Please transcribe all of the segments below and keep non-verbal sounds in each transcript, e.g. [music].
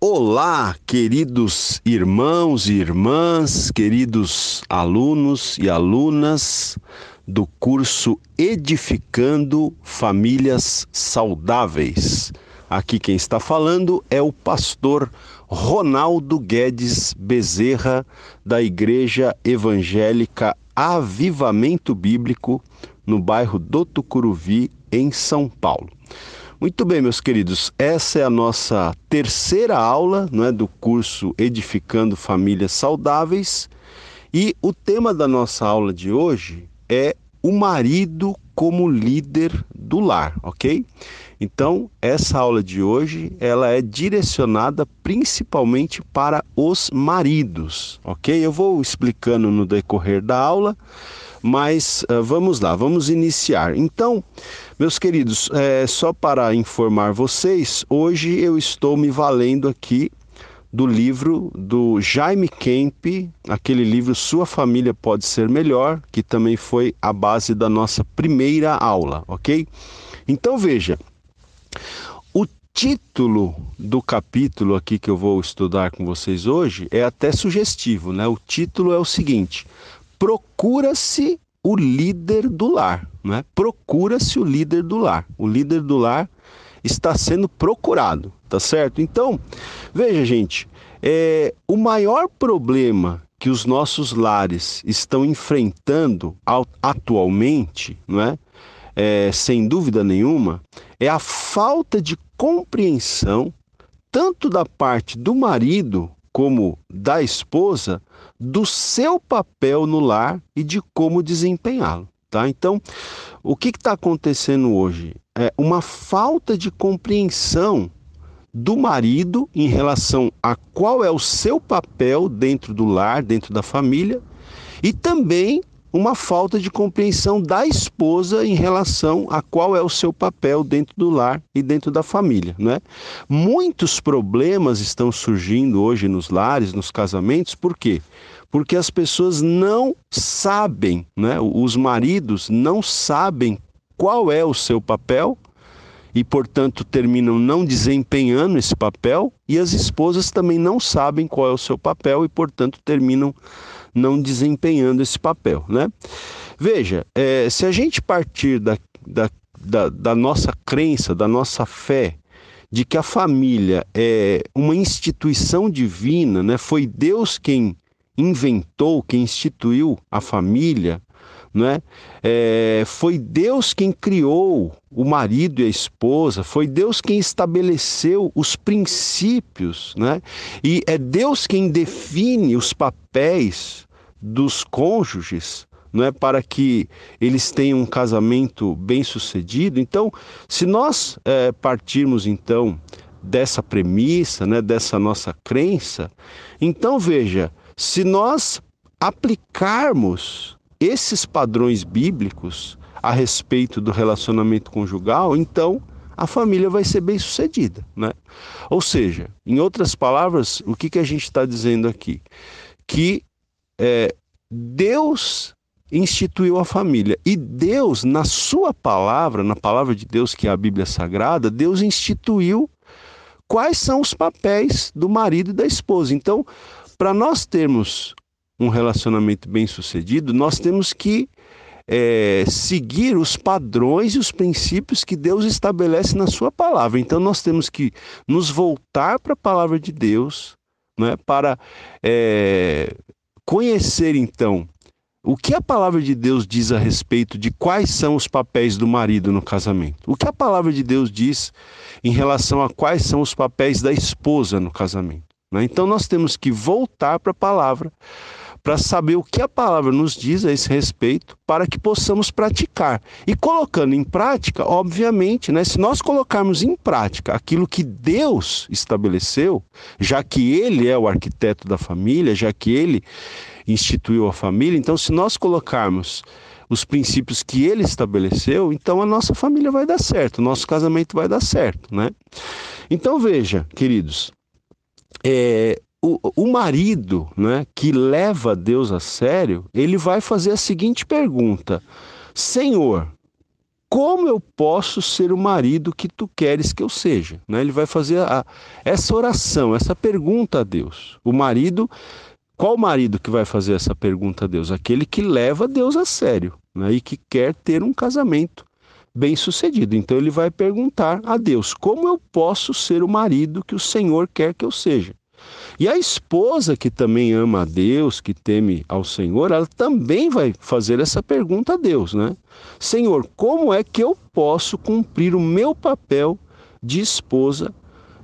Olá, queridos irmãos e irmãs, queridos alunos e alunas do curso Edificando Famílias Saudáveis. Aqui quem está falando é o pastor Ronaldo Guedes Bezerra, da Igreja Evangélica Avivamento Bíblico, no bairro do Tucuruvi, em São Paulo. Muito bem, meus queridos, essa é a nossa terceira aula não é, do curso Edificando Famílias Saudáveis e o tema da nossa aula de hoje é o marido como líder do lar, ok? Então, essa aula de hoje ela é direcionada principalmente para os maridos, ok? Eu vou explicando no decorrer da aula, mas uh, vamos lá, vamos iniciar. Então, meus queridos, é, só para informar vocês, hoje eu estou me valendo aqui do livro do Jaime Kemp, aquele livro Sua Família Pode Ser Melhor, que também foi a base da nossa primeira aula, ok? Então veja, o título do capítulo aqui que eu vou estudar com vocês hoje é até sugestivo, né? O título é o seguinte: Procura-se o líder do lar, né? Procura-se o líder do lar. O líder do lar está sendo procurado, tá certo? Então, veja, gente, é, o maior problema que os nossos lares estão enfrentando atualmente, não é? é? Sem dúvida nenhuma, é a falta de compreensão tanto da parte do marido como da esposa do seu papel no lar e de como desempenhá-lo. Tá? Então, o que está acontecendo hoje? É uma falta de compreensão do marido em relação a qual é o seu papel dentro do lar, dentro da família, e também uma falta de compreensão da esposa em relação a qual é o seu papel dentro do lar e dentro da família, né? Muitos problemas estão surgindo hoje nos lares, nos casamentos, por quê? Porque as pessoas não sabem, né? Os maridos não sabem qual é o seu papel e, portanto, terminam não desempenhando esse papel, e as esposas também não sabem qual é o seu papel e, portanto, terminam não desempenhando esse papel. Né? Veja, é, se a gente partir da, da, da, da nossa crença, da nossa fé, de que a família é uma instituição divina, né? foi Deus quem inventou, quem instituiu a família, né? É, foi Deus quem criou o marido e a esposa, foi Deus quem estabeleceu os princípios, né? E é Deus quem define os papéis dos cônjuges, não é para que eles tenham um casamento bem sucedido. Então, se nós é, partirmos então dessa premissa, né, dessa nossa crença, então veja, se nós aplicarmos esses padrões bíblicos a respeito do relacionamento conjugal, então a família vai ser bem sucedida. Né? Ou seja, em outras palavras, o que, que a gente está dizendo aqui? Que é, Deus instituiu a família e Deus, na sua palavra, na palavra de Deus, que é a Bíblia Sagrada, Deus instituiu quais são os papéis do marido e da esposa. Então, para nós termos um relacionamento bem sucedido, nós temos que é, seguir os padrões e os princípios que Deus estabelece na Sua palavra. Então, nós temos que nos voltar para a palavra de Deus, né, para é, conhecer então o que a palavra de Deus diz a respeito de quais são os papéis do marido no casamento? O que a palavra de Deus diz em relação a quais são os papéis da esposa no casamento? Né? Então nós temos que voltar para a palavra para saber o que a palavra nos diz a esse respeito, para que possamos praticar. E colocando em prática, obviamente, né, se nós colocarmos em prática aquilo que Deus estabeleceu, já que Ele é o arquiteto da família, já que Ele instituiu a família, então se nós colocarmos os princípios que ele estabeleceu, então a nossa família vai dar certo, o nosso casamento vai dar certo, né? Então veja, queridos, é, o, o marido né, que leva Deus a sério, ele vai fazer a seguinte pergunta: Senhor, como eu posso ser o marido que tu queres que eu seja? Né? Ele vai fazer a, essa oração, essa pergunta a Deus. O marido, qual marido que vai fazer essa pergunta a Deus? Aquele que leva Deus a sério né? e que quer ter um casamento bem sucedido. Então ele vai perguntar a Deus: como eu posso ser o marido que o Senhor quer que eu seja? E a esposa que também ama a Deus, que teme ao Senhor, ela também vai fazer essa pergunta a Deus, né? Senhor, como é que eu posso cumprir o meu papel de esposa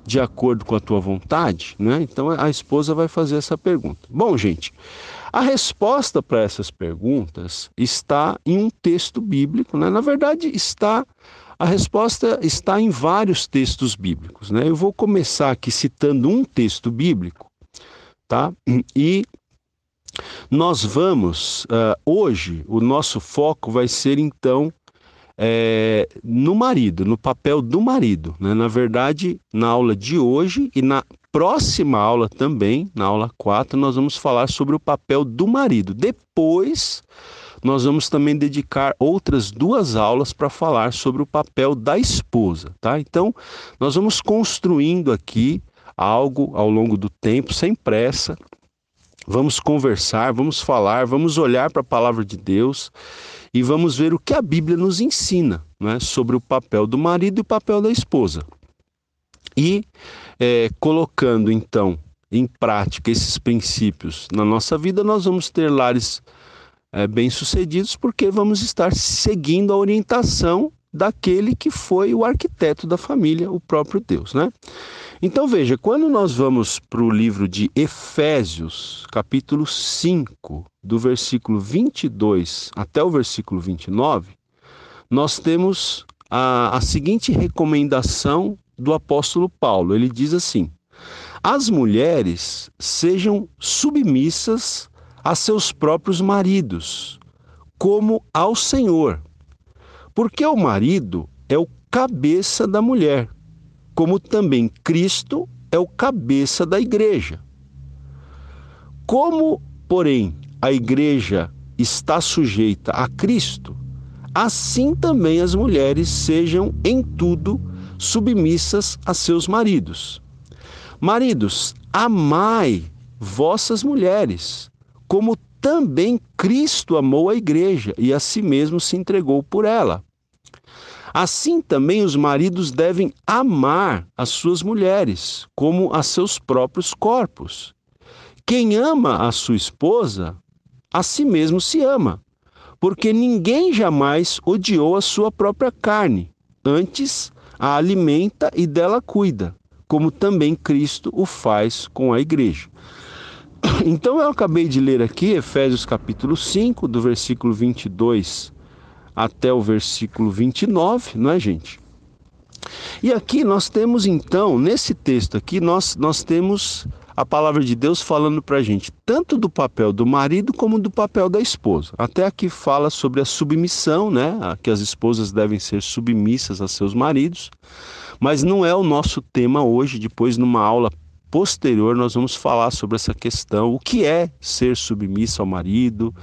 de acordo com a tua vontade, né? Então a esposa vai fazer essa pergunta. Bom, gente, a resposta para essas perguntas está em um texto bíblico, né? Na verdade, está a resposta está em vários textos bíblicos. Né? Eu vou começar aqui citando um texto bíblico, tá? E nós vamos, uh, hoje, o nosso foco vai ser então é, no marido, no papel do marido. Né? Na verdade, na aula de hoje e na próxima aula também, na aula 4, nós vamos falar sobre o papel do marido. Depois nós vamos também dedicar outras duas aulas para falar sobre o papel da esposa, tá? Então, nós vamos construindo aqui algo ao longo do tempo, sem pressa. Vamos conversar, vamos falar, vamos olhar para a palavra de Deus e vamos ver o que a Bíblia nos ensina né, sobre o papel do marido e o papel da esposa. E é, colocando então em prática esses princípios na nossa vida, nós vamos ter lares é, bem-sucedidos, porque vamos estar seguindo a orientação daquele que foi o arquiteto da família, o próprio Deus, né? Então veja, quando nós vamos para o livro de Efésios, capítulo 5, do versículo 22 até o versículo 29, nós temos a, a seguinte recomendação do apóstolo Paulo. Ele diz assim: As mulheres sejam submissas a seus próprios maridos, como ao Senhor. Porque o marido é o cabeça da mulher, como também Cristo é o cabeça da igreja. Como, porém, a igreja está sujeita a Cristo, assim também as mulheres sejam em tudo submissas a seus maridos. Maridos, amai vossas mulheres, como também Cristo amou a igreja e a si mesmo se entregou por ela. Assim também os maridos devem amar as suas mulheres, como a seus próprios corpos. Quem ama a sua esposa, a si mesmo se ama, porque ninguém jamais odiou a sua própria carne, antes a alimenta e dela cuida, como também Cristo o faz com a igreja. Então eu acabei de ler aqui Efésios capítulo 5, do versículo 22 até o versículo 29, não é, gente? E aqui nós temos então, nesse texto aqui, nós, nós temos a palavra de Deus falando para a gente tanto do papel do marido como do papel da esposa. Até aqui fala sobre a submissão, né? Que as esposas devem ser submissas a seus maridos. Mas não é o nosso tema hoje. Depois, numa aula posterior nós vamos falar sobre essa questão, o que é ser submisso ao marido,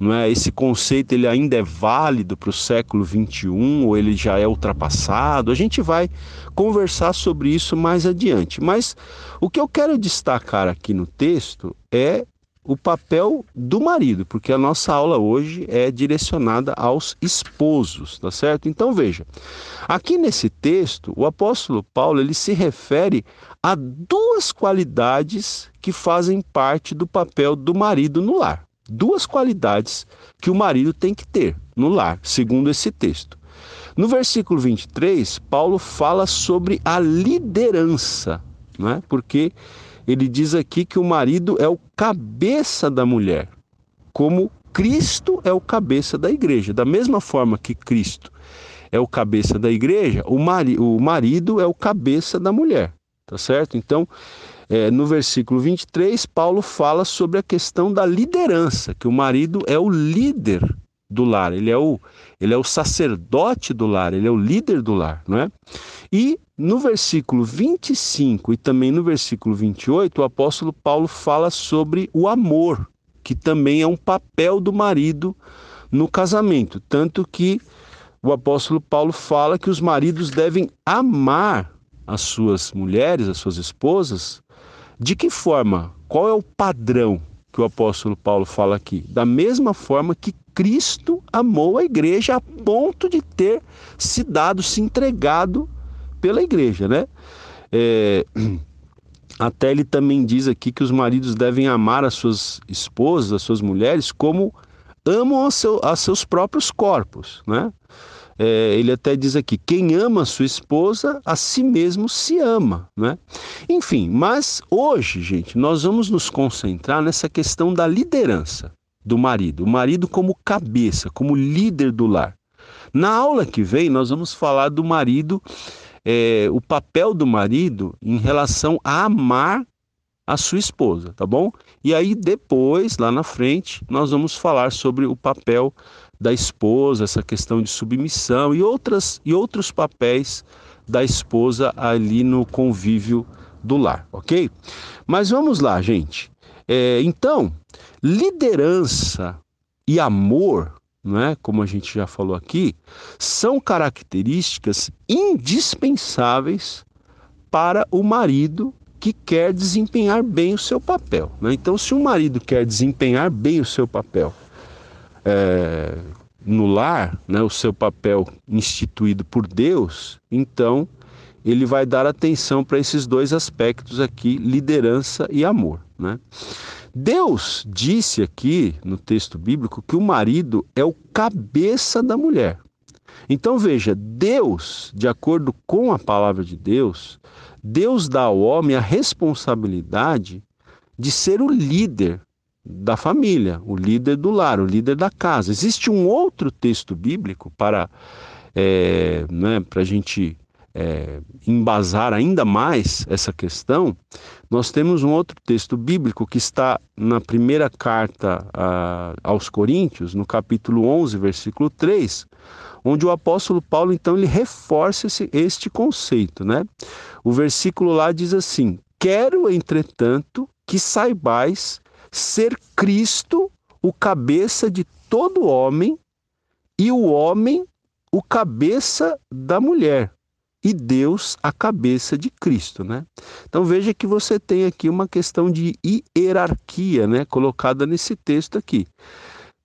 não é? Esse conceito ele ainda é válido para o século 21 ou ele já é ultrapassado? A gente vai conversar sobre isso mais adiante. Mas o que eu quero destacar aqui no texto é o papel do marido, porque a nossa aula hoje é direcionada aos esposos, tá certo? Então veja, aqui nesse texto, o apóstolo Paulo ele se refere a duas qualidades que fazem parte do papel do marido no lar. Duas qualidades que o marido tem que ter no lar, segundo esse texto. No versículo 23, Paulo fala sobre a liderança, né? porque ele diz aqui que o marido é o cabeça da mulher, como Cristo é o cabeça da igreja. Da mesma forma que Cristo é o cabeça da igreja, o, mari o marido é o cabeça da mulher, tá certo? Então, é, no versículo 23, Paulo fala sobre a questão da liderança, que o marido é o líder do lar, ele é o, ele é o sacerdote do lar, ele é o líder do lar, não é? E no versículo 25 e também no versículo 28, o apóstolo Paulo fala sobre o amor, que também é um papel do marido no casamento. Tanto que o apóstolo Paulo fala que os maridos devem amar as suas mulheres, as suas esposas. De que forma? Qual é o padrão que o apóstolo Paulo fala aqui? Da mesma forma que Cristo amou a igreja a ponto de ter se dado, se entregado pela igreja, né? É, [clears throat] até ele também diz aqui que os maridos devem amar as suas esposas, as suas mulheres, como amam a, seu, a seus próprios corpos, né? É, ele até diz aqui: quem ama a sua esposa, a si mesmo se ama, né? Enfim, mas hoje, gente, nós vamos nos concentrar nessa questão da liderança do marido, o marido como cabeça, como líder do lar. Na aula que vem, nós vamos falar do marido, é, o papel do marido em relação a amar a sua esposa, tá bom? E aí depois, lá na frente, nós vamos falar sobre o papel da esposa, essa questão de submissão e outras e outros papéis da esposa ali no convívio do lar, ok? Mas vamos lá, gente. É, então, liderança e amor, é? como a gente já falou aqui, são características indispensáveis para o marido que quer desempenhar bem o seu papel. Né? Então, se o marido quer desempenhar bem o seu papel é, no lar, né, o seu papel instituído por Deus, então ele vai dar atenção para esses dois aspectos aqui, liderança e amor. Né? Deus disse aqui no texto bíblico que o marido é o cabeça da mulher. Então veja, Deus, de acordo com a palavra de Deus, Deus dá ao homem a responsabilidade de ser o líder da família, o líder do lar, o líder da casa. Existe um outro texto bíblico para, é, né, a gente é, embasar ainda mais essa questão, nós temos um outro texto bíblico que está na primeira carta a, aos Coríntios, no capítulo 11, versículo 3, onde o apóstolo Paulo então ele reforça esse, este conceito, né? O versículo lá diz assim: "Quero, entretanto, que saibais ser Cristo o cabeça de todo homem e o homem o cabeça da mulher, e Deus a cabeça de Cristo, né? Então veja que você tem aqui uma questão de hierarquia, né, colocada nesse texto aqui.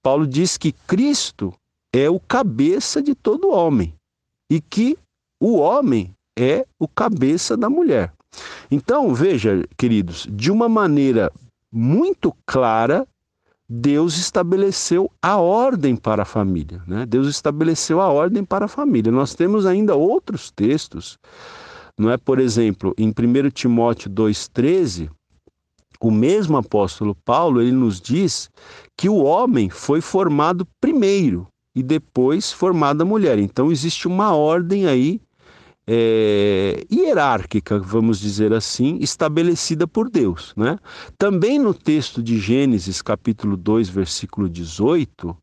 Paulo diz que Cristo é o cabeça de todo homem e que o homem é o cabeça da mulher. Então, veja, queridos, de uma maneira muito clara, Deus estabeleceu a ordem para a família. Né? Deus estabeleceu a ordem para a família. Nós temos ainda outros textos, não é? Por exemplo, em 1 Timóteo 2,13, o mesmo apóstolo Paulo ele nos diz que o homem foi formado primeiro e depois formada a mulher. Então existe uma ordem aí é, hierárquica, vamos dizer assim, estabelecida por Deus. Né? Também no texto de Gênesis, capítulo 2, versículo 18,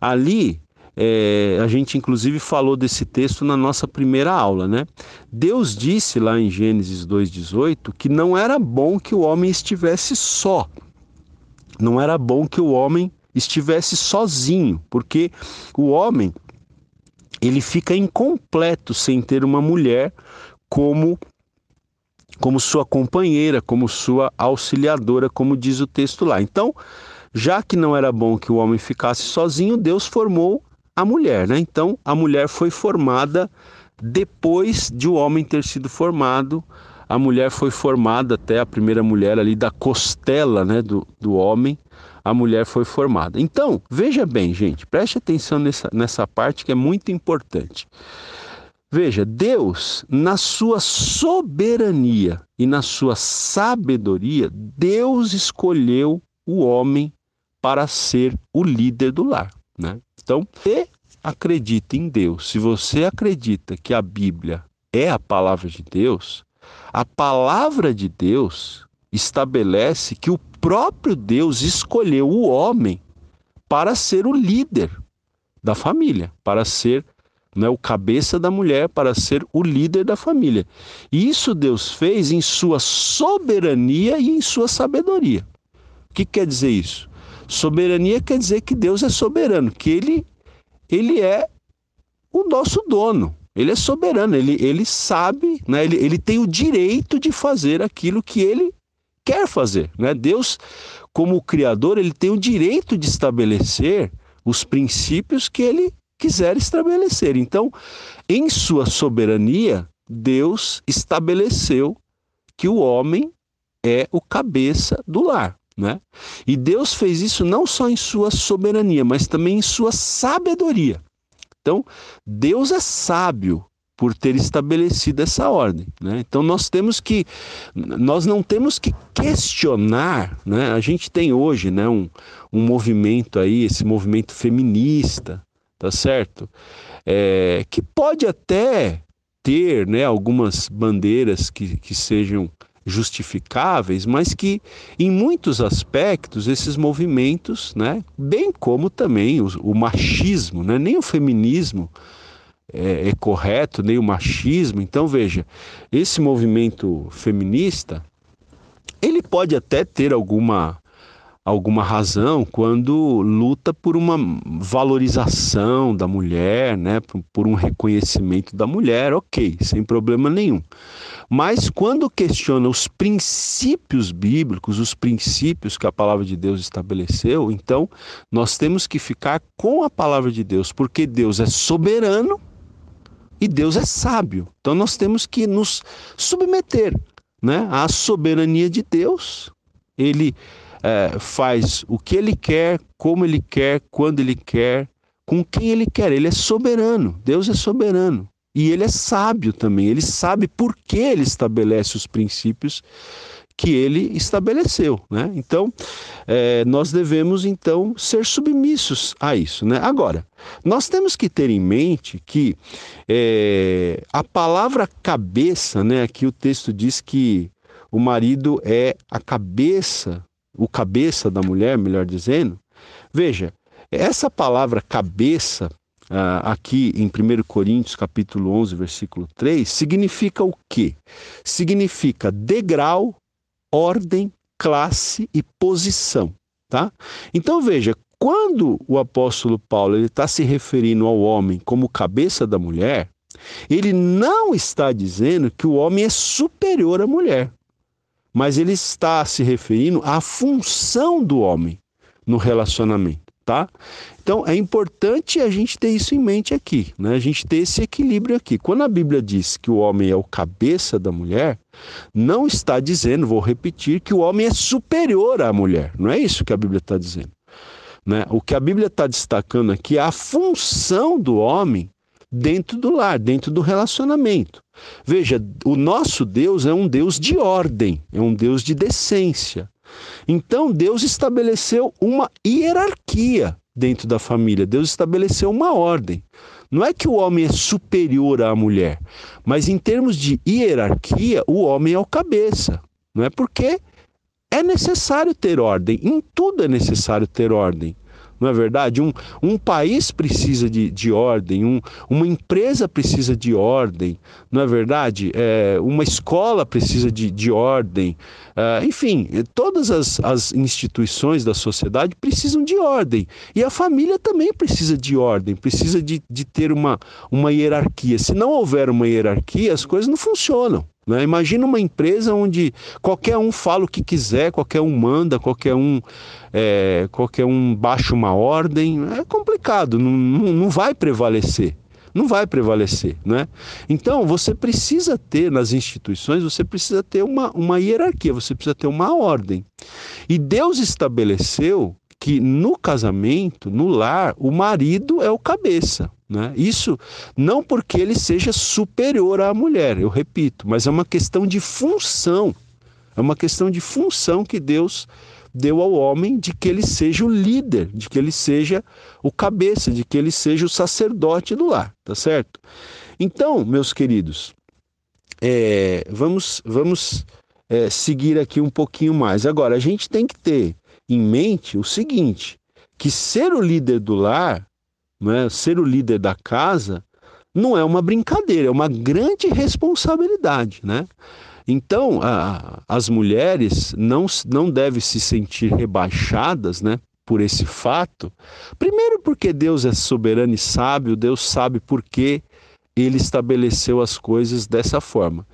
ali é, a gente inclusive falou desse texto na nossa primeira aula, né? Deus disse lá em Gênesis 2,18 que não era bom que o homem estivesse só, não era bom que o homem estivesse sozinho, porque o homem ele fica incompleto sem ter uma mulher como como sua companheira, como sua auxiliadora, como diz o texto lá. Então, já que não era bom que o homem ficasse sozinho, Deus formou a mulher, né? Então, a mulher foi formada depois de o homem ter sido formado. A mulher foi formada até a primeira mulher ali da costela, né, do, do homem a mulher foi formada. Então, veja bem, gente, preste atenção nessa, nessa parte que é muito importante. Veja, Deus, na sua soberania e na sua sabedoria, Deus escolheu o homem para ser o líder do lar. Né? Então, você acredita em Deus, se você acredita que a Bíblia é a palavra de Deus, a palavra de Deus estabelece que o próprio Deus escolheu o homem para ser o líder da família, para ser né, o cabeça da mulher, para ser o líder da família. E isso Deus fez em sua soberania e em sua sabedoria. O que quer dizer isso? Soberania quer dizer que Deus é soberano, que ele, ele é o nosso dono. Ele é soberano, ele, ele sabe, né? ele, ele tem o direito de fazer aquilo que ele quer fazer. Né? Deus, como Criador, ele tem o direito de estabelecer os princípios que ele quiser estabelecer. Então, em sua soberania, Deus estabeleceu que o homem é o cabeça do lar. Né? E Deus fez isso não só em sua soberania, mas também em sua sabedoria. Então, Deus é sábio por ter estabelecido essa ordem. Né? Então nós temos que, nós não temos que questionar, né? A gente tem hoje, né, um, um movimento aí, esse movimento feminista, tá certo? É, que pode até ter, né, algumas bandeiras que, que sejam justificáveis, mas que em muitos aspectos esses movimentos, né, bem como também o, o machismo, né, nem o feminismo é, é, correto, nem o machismo. Então veja, esse movimento feminista ele pode até ter alguma alguma razão quando luta por uma valorização da mulher, né, por um reconhecimento da mulher, ok, sem problema nenhum. Mas quando questiona os princípios bíblicos, os princípios que a palavra de Deus estabeleceu, então nós temos que ficar com a palavra de Deus, porque Deus é soberano e Deus é sábio. Então nós temos que nos submeter né, à soberania de Deus. Ele é, faz o que ele quer, como ele quer, quando ele quer, com quem ele quer. Ele é soberano. Deus é soberano. E ele é sábio também, ele sabe por que ele estabelece os princípios que ele estabeleceu, né? Então, é, nós devemos então ser submissos a isso, né? Agora, nós temos que ter em mente que é, a palavra cabeça, né? Aqui o texto diz que o marido é a cabeça, o cabeça da mulher, melhor dizendo. Veja, essa palavra cabeça Uh, aqui em 1 Coríntios capítulo 11, versículo 3, significa o quê? Significa degrau, ordem, classe e posição, tá? Então veja, quando o apóstolo Paulo está se referindo ao homem como cabeça da mulher, ele não está dizendo que o homem é superior à mulher, mas ele está se referindo à função do homem no relacionamento tá? Então é importante a gente ter isso em mente aqui, né? A gente ter esse equilíbrio aqui. Quando a Bíblia diz que o homem é o cabeça da mulher, não está dizendo, vou repetir, que o homem é superior à mulher. Não é isso que a Bíblia está dizendo. Né? O que a Bíblia está destacando aqui é a função do homem dentro do lar, dentro do relacionamento. Veja, o nosso Deus é um Deus de ordem, é um Deus de decência. Então Deus estabeleceu uma hierarquia dentro da família, Deus estabeleceu uma ordem. Não é que o homem é superior à mulher, mas em termos de hierarquia, o homem é o cabeça. Não é porque é necessário ter ordem, em tudo é necessário ter ordem não é verdade? Um, um país precisa de, de ordem, um, uma empresa precisa de ordem, não é verdade? É, uma escola precisa de, de ordem, é, enfim, todas as, as instituições da sociedade precisam de ordem. E a família também precisa de ordem, precisa de, de ter uma, uma hierarquia. Se não houver uma hierarquia, as coisas não funcionam. Né? Imagina uma empresa onde qualquer um fala o que quiser, qualquer um manda, qualquer um, é, qualquer um baixa uma ordem. É complicado, não, não vai prevalecer. Não vai prevalecer, né? Então, você precisa ter nas instituições, você precisa ter uma, uma hierarquia, você precisa ter uma ordem. E Deus estabeleceu que no casamento, no lar, o marido é o cabeça. Né? Isso não porque ele seja superior à mulher, eu repito, mas é uma questão de função. É uma questão de função que Deus deu ao homem de que ele seja o líder, de que ele seja o cabeça, de que ele seja o sacerdote do lar, tá certo? Então, meus queridos, é, vamos, vamos é, seguir aqui um pouquinho mais. Agora, a gente tem que ter em mente o seguinte: que ser o líder do lar né, ser o líder da casa, não é uma brincadeira, é uma grande responsabilidade, né? Então, a, as mulheres não, não devem se sentir rebaixadas, né? por esse fato? Primeiro, porque Deus é soberano e sábio, Deus sabe por que ele estabeleceu as coisas dessa forma.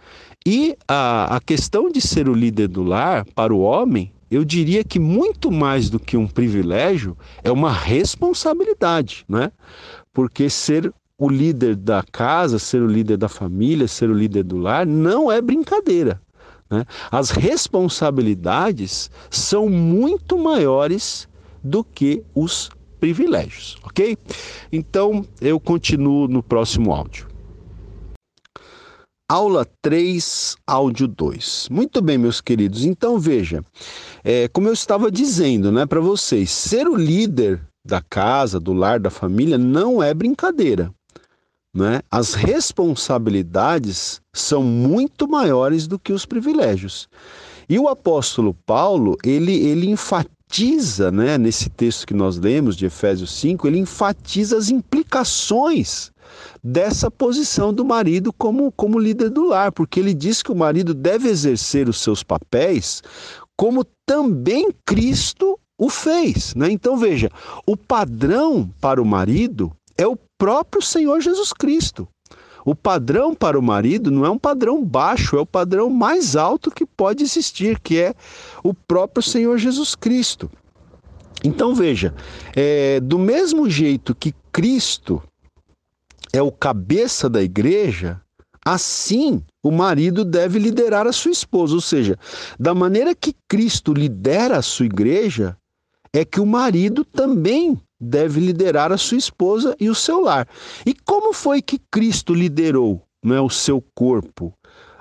E a, a questão de ser o líder do lar para o homem, eu diria que muito mais do que um privilégio, é uma responsabilidade, né? Porque ser o líder da casa, ser o líder da família, ser o líder do lar, não é brincadeira. Né? As responsabilidades são muito maiores do que os privilégios, ok? Então eu continuo no próximo áudio. Aula 3, áudio 2. Muito bem, meus queridos. Então veja, é, como eu estava dizendo né, para vocês, ser o líder da casa, do lar, da família não é brincadeira. Né? As responsabilidades são muito maiores do que os privilégios. E o apóstolo Paulo, ele, ele enfatiza, né, nesse texto que nós lemos de Efésios 5, ele enfatiza as implicações dessa posição do marido como, como líder do lar, porque ele diz que o marido deve exercer os seus papéis como também Cristo o fez. Né? Então veja, o padrão para o marido é o próprio Senhor Jesus Cristo. O padrão para o marido não é um padrão baixo, é o padrão mais alto que pode existir, que é o próprio Senhor Jesus Cristo. Então veja, é, do mesmo jeito que Cristo é o cabeça da igreja, assim o marido deve liderar a sua esposa. Ou seja, da maneira que Cristo lidera a sua igreja, é que o marido também deve liderar a sua esposa e o seu lar. E como foi que Cristo liderou é o seu corpo,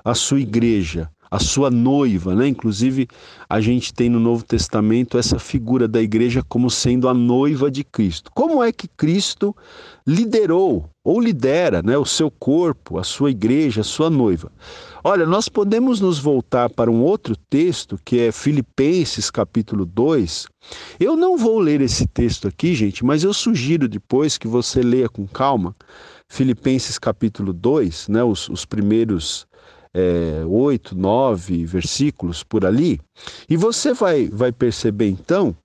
a sua igreja? A sua noiva, né? Inclusive, a gente tem no Novo Testamento essa figura da igreja como sendo a noiva de Cristo. Como é que Cristo liderou ou lidera, né, o seu corpo, a sua igreja, a sua noiva? Olha, nós podemos nos voltar para um outro texto, que é Filipenses capítulo 2. Eu não vou ler esse texto aqui, gente, mas eu sugiro depois que você leia com calma. Filipenses capítulo 2, né, os, os primeiros é, oito, nove versículos por ali, e você vai, vai perceber então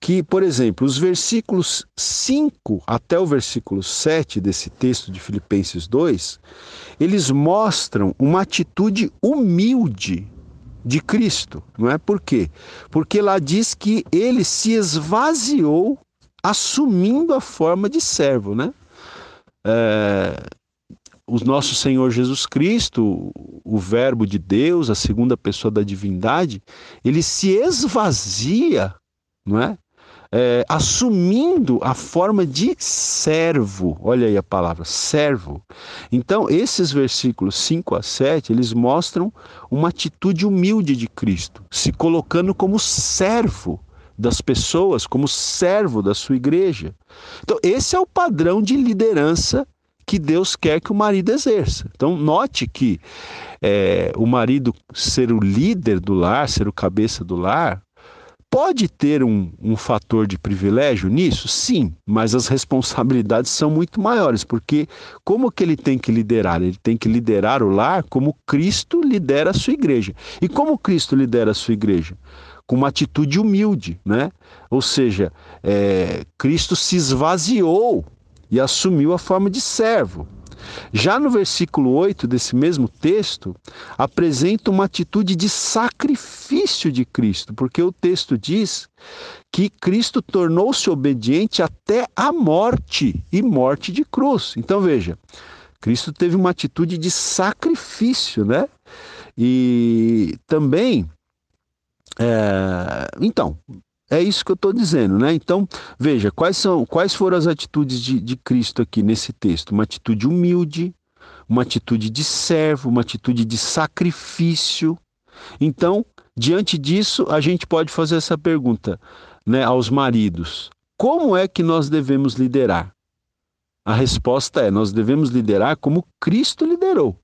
que, por exemplo, os versículos 5 até o versículo 7 desse texto de Filipenses 2, eles mostram uma atitude humilde de Cristo, não é? Por quê? Porque lá diz que ele se esvaziou assumindo a forma de servo, né? É, o nosso Senhor Jesus Cristo, o Verbo de Deus, a segunda pessoa da divindade, ele se esvazia, não é? é? assumindo a forma de servo. Olha aí a palavra, servo. Então, esses versículos 5 a 7, eles mostram uma atitude humilde de Cristo, se colocando como servo das pessoas, como servo da sua igreja. Então, esse é o padrão de liderança que Deus quer que o marido exerça. Então, note que é, o marido ser o líder do lar, ser o cabeça do lar, pode ter um, um fator de privilégio nisso? Sim, mas as responsabilidades são muito maiores, porque como que ele tem que liderar? Ele tem que liderar o lar como Cristo lidera a sua igreja. E como Cristo lidera a sua igreja? Com uma atitude humilde, né? Ou seja, é, Cristo se esvaziou e assumiu a forma de servo. Já no versículo 8 desse mesmo texto, apresenta uma atitude de sacrifício de Cristo, porque o texto diz que Cristo tornou-se obediente até a morte e morte de cruz. Então veja, Cristo teve uma atitude de sacrifício, né? E também, é... então, é isso que eu estou dizendo, né? Então, veja, quais, são, quais foram as atitudes de, de Cristo aqui nesse texto? Uma atitude humilde, uma atitude de servo, uma atitude de sacrifício. Então, diante disso, a gente pode fazer essa pergunta né, aos maridos: como é que nós devemos liderar? A resposta é: nós devemos liderar como Cristo liderou.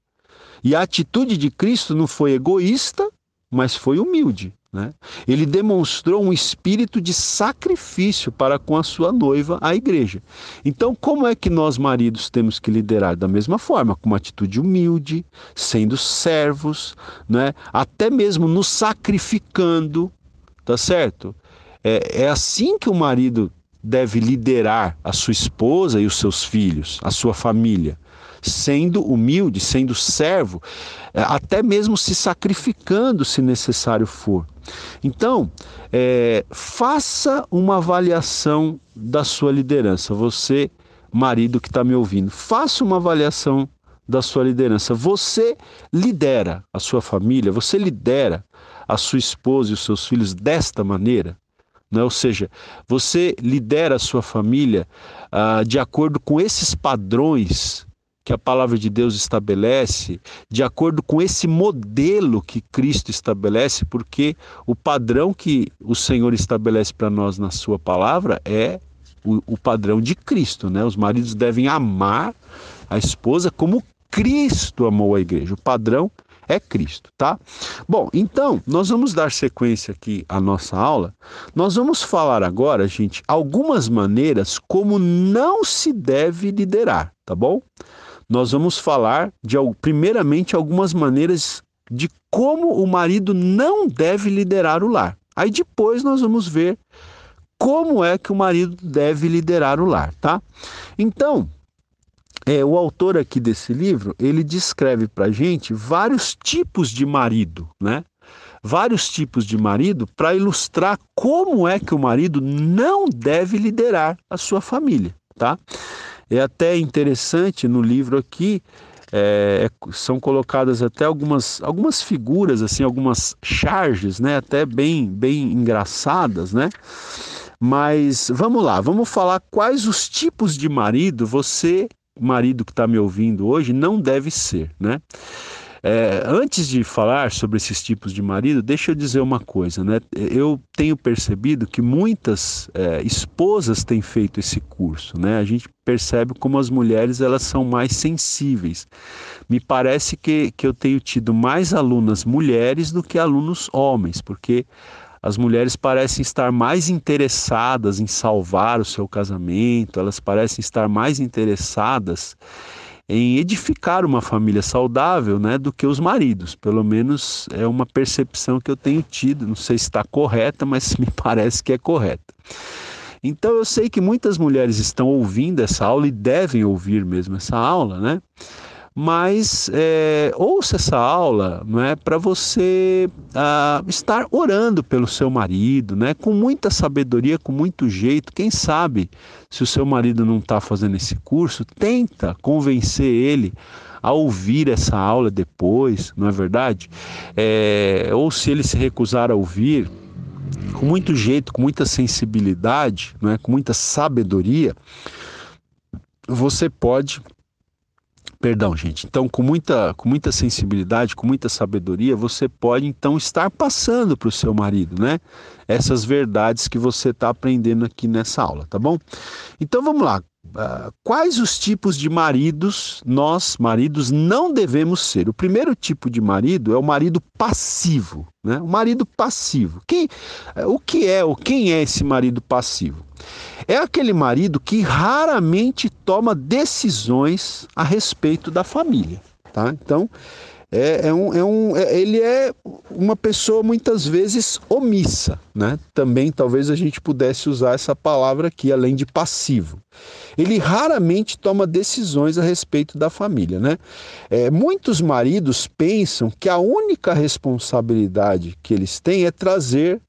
E a atitude de Cristo não foi egoísta, mas foi humilde. Né? Ele demonstrou um espírito de sacrifício para com a sua noiva, a igreja. Então, como é que nós, maridos, temos que liderar? Da mesma forma, com uma atitude humilde, sendo servos, né? até mesmo nos sacrificando, tá certo? é, é assim que o marido deve liderar a sua esposa e os seus filhos, a sua família, sendo humilde, sendo servo, é, até mesmo se sacrificando se necessário for. Então, é, faça uma avaliação da sua liderança. Você, marido que está me ouvindo, faça uma avaliação da sua liderança. Você lidera a sua família, você lidera a sua esposa e os seus filhos desta maneira? Né? Ou seja, você lidera a sua família ah, de acordo com esses padrões que a palavra de Deus estabelece, de acordo com esse modelo que Cristo estabelece, porque o padrão que o Senhor estabelece para nós na sua palavra é o, o, padrão de Cristo, né? Os maridos devem amar a esposa como Cristo amou a igreja. O padrão é Cristo, tá? Bom, então, nós vamos dar sequência aqui à nossa aula. Nós vamos falar agora, gente, algumas maneiras como não se deve liderar, tá bom? Nós vamos falar de primeiramente algumas maneiras de como o marido não deve liderar o lar. Aí depois nós vamos ver como é que o marido deve liderar o lar, tá? Então, é, o autor aqui desse livro, ele descreve para gente vários tipos de marido, né? Vários tipos de marido para ilustrar como é que o marido não deve liderar a sua família, tá? É até interessante no livro aqui é, é são colocadas até algumas, algumas figuras assim, algumas charges, né? Até bem bem engraçadas, né? Mas vamos lá, vamos falar quais os tipos de marido você marido que está me ouvindo hoje não deve ser, né? É, antes de falar sobre esses tipos de marido, deixa eu dizer uma coisa, né? Eu tenho percebido que muitas é, esposas têm feito esse curso, né? A gente percebe como as mulheres elas são mais sensíveis. Me parece que, que eu tenho tido mais alunas mulheres do que alunos homens, porque as mulheres parecem estar mais interessadas em salvar o seu casamento, elas parecem estar mais interessadas em edificar uma família saudável, né, do que os maridos. Pelo menos é uma percepção que eu tenho tido. Não sei se está correta, mas [laughs] me parece que é correta. Então eu sei que muitas mulheres estão ouvindo essa aula e devem ouvir mesmo essa aula, né? Mas é, ouça essa aula não é, para você ah, estar orando pelo seu marido, né, com muita sabedoria, com muito jeito. Quem sabe, se o seu marido não está fazendo esse curso, tenta convencer ele a ouvir essa aula depois, não é verdade? É, ou se ele se recusar a ouvir, com muito jeito, com muita sensibilidade, não é, com muita sabedoria, você pode Perdão, gente. Então, com muita, com muita sensibilidade, com muita sabedoria, você pode então estar passando para o seu marido, né? Essas verdades que você está aprendendo aqui nessa aula, tá bom? Então, vamos lá. Uh, quais os tipos de maridos nós, maridos, não devemos ser? O primeiro tipo de marido é o marido passivo, né? O marido passivo. Quem, uh, o que é ou quem é esse marido passivo? É aquele marido que raramente toma decisões a respeito da família, tá? Então, é, é, um, é um, é, ele é uma pessoa muitas vezes omissa, né? Também talvez a gente pudesse usar essa palavra aqui, além de passivo. Ele raramente toma decisões a respeito da família, né? É, muitos maridos pensam que a única responsabilidade que eles têm é trazer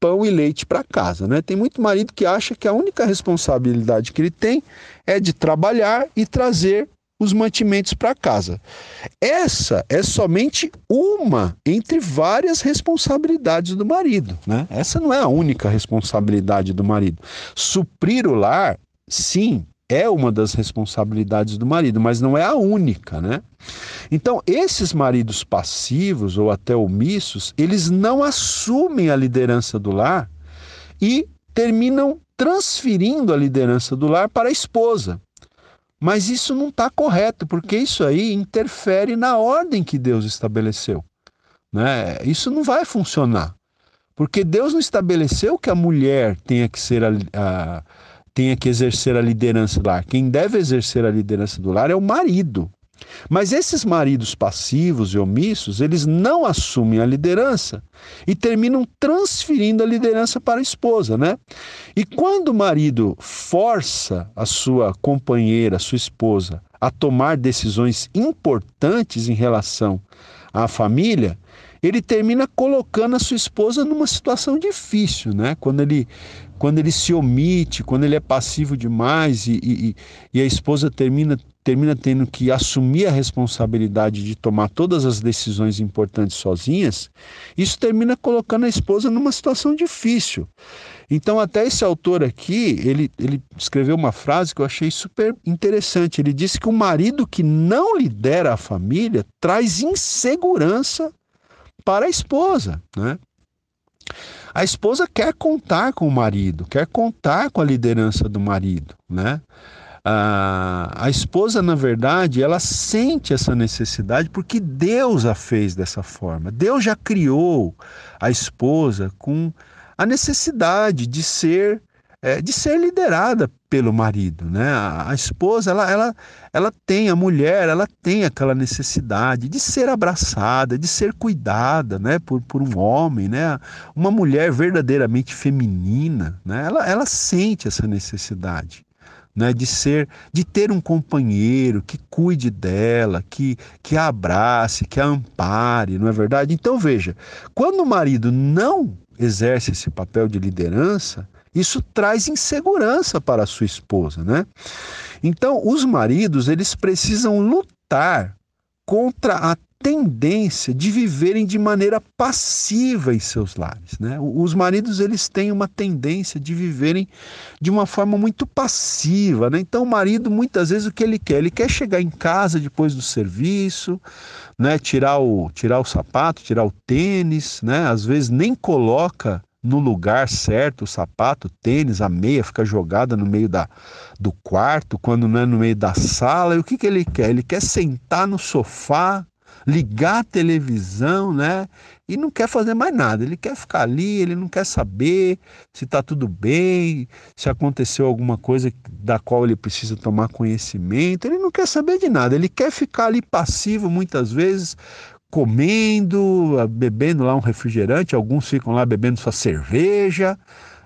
pão e leite para casa, né? Tem muito marido que acha que a única responsabilidade que ele tem é de trabalhar e trazer os mantimentos para casa. Essa é somente uma entre várias responsabilidades do marido, né? Essa não é a única responsabilidade do marido. Suprir o lar, sim, é uma das responsabilidades do marido, mas não é a única, né? Então, esses maridos passivos ou até omissos, eles não assumem a liderança do lar e terminam transferindo a liderança do lar para a esposa. Mas isso não está correto, porque isso aí interfere na ordem que Deus estabeleceu. Né? Isso não vai funcionar. Porque Deus não estabeleceu que a mulher tenha que ser a, a tenha que exercer a liderança do lar. Quem deve exercer a liderança do lar é o marido. Mas esses maridos passivos e omissos, eles não assumem a liderança e terminam transferindo a liderança para a esposa, né? E quando o marido força a sua companheira, a sua esposa, a tomar decisões importantes em relação à família, ele termina colocando a sua esposa numa situação difícil, né? Quando ele, quando ele se omite, quando ele é passivo demais e, e, e a esposa termina termina tendo que assumir a responsabilidade de tomar todas as decisões importantes sozinhas, isso termina colocando a esposa numa situação difícil. Então, até esse autor aqui, ele, ele escreveu uma frase que eu achei super interessante. Ele disse que o marido que não lidera a família traz insegurança para a esposa, né? A esposa quer contar com o marido, quer contar com a liderança do marido, né? A, a esposa, na verdade, ela sente essa necessidade porque Deus a fez dessa forma. Deus já criou a esposa com a necessidade de ser é, de ser liderada pelo marido, né? A, a, esposa, ela, ela, ela tem, a mulher, ela tem aquela necessidade de ser abraçada, de ser cuidada, né? Por, por um homem, né? Uma mulher verdadeiramente feminina, né? Ela, ela sente essa necessidade né, de ser, de ter um companheiro que cuide dela, que, que a abrace, que a ampare, não é verdade? Então veja, quando o marido não exerce esse papel de liderança, isso traz insegurança para a sua esposa, né? Então, os maridos, eles precisam lutar contra a tendência de viverem de maneira passiva em seus lares. Né? Os maridos eles têm uma tendência de viverem de uma forma muito passiva. Né? Então o marido muitas vezes o que ele quer? Ele quer chegar em casa depois do serviço, né? tirar, o, tirar o sapato, tirar o tênis, né? às vezes nem coloca no lugar certo o sapato, o tênis, a meia fica jogada no meio da, do quarto, quando não é no meio da sala. E o que, que ele quer? Ele quer sentar no sofá ligar a televisão, né? E não quer fazer mais nada. Ele quer ficar ali, ele não quer saber se está tudo bem, se aconteceu alguma coisa da qual ele precisa tomar conhecimento. Ele não quer saber de nada. Ele quer ficar ali passivo muitas vezes, comendo, bebendo lá um refrigerante. Alguns ficam lá bebendo sua cerveja.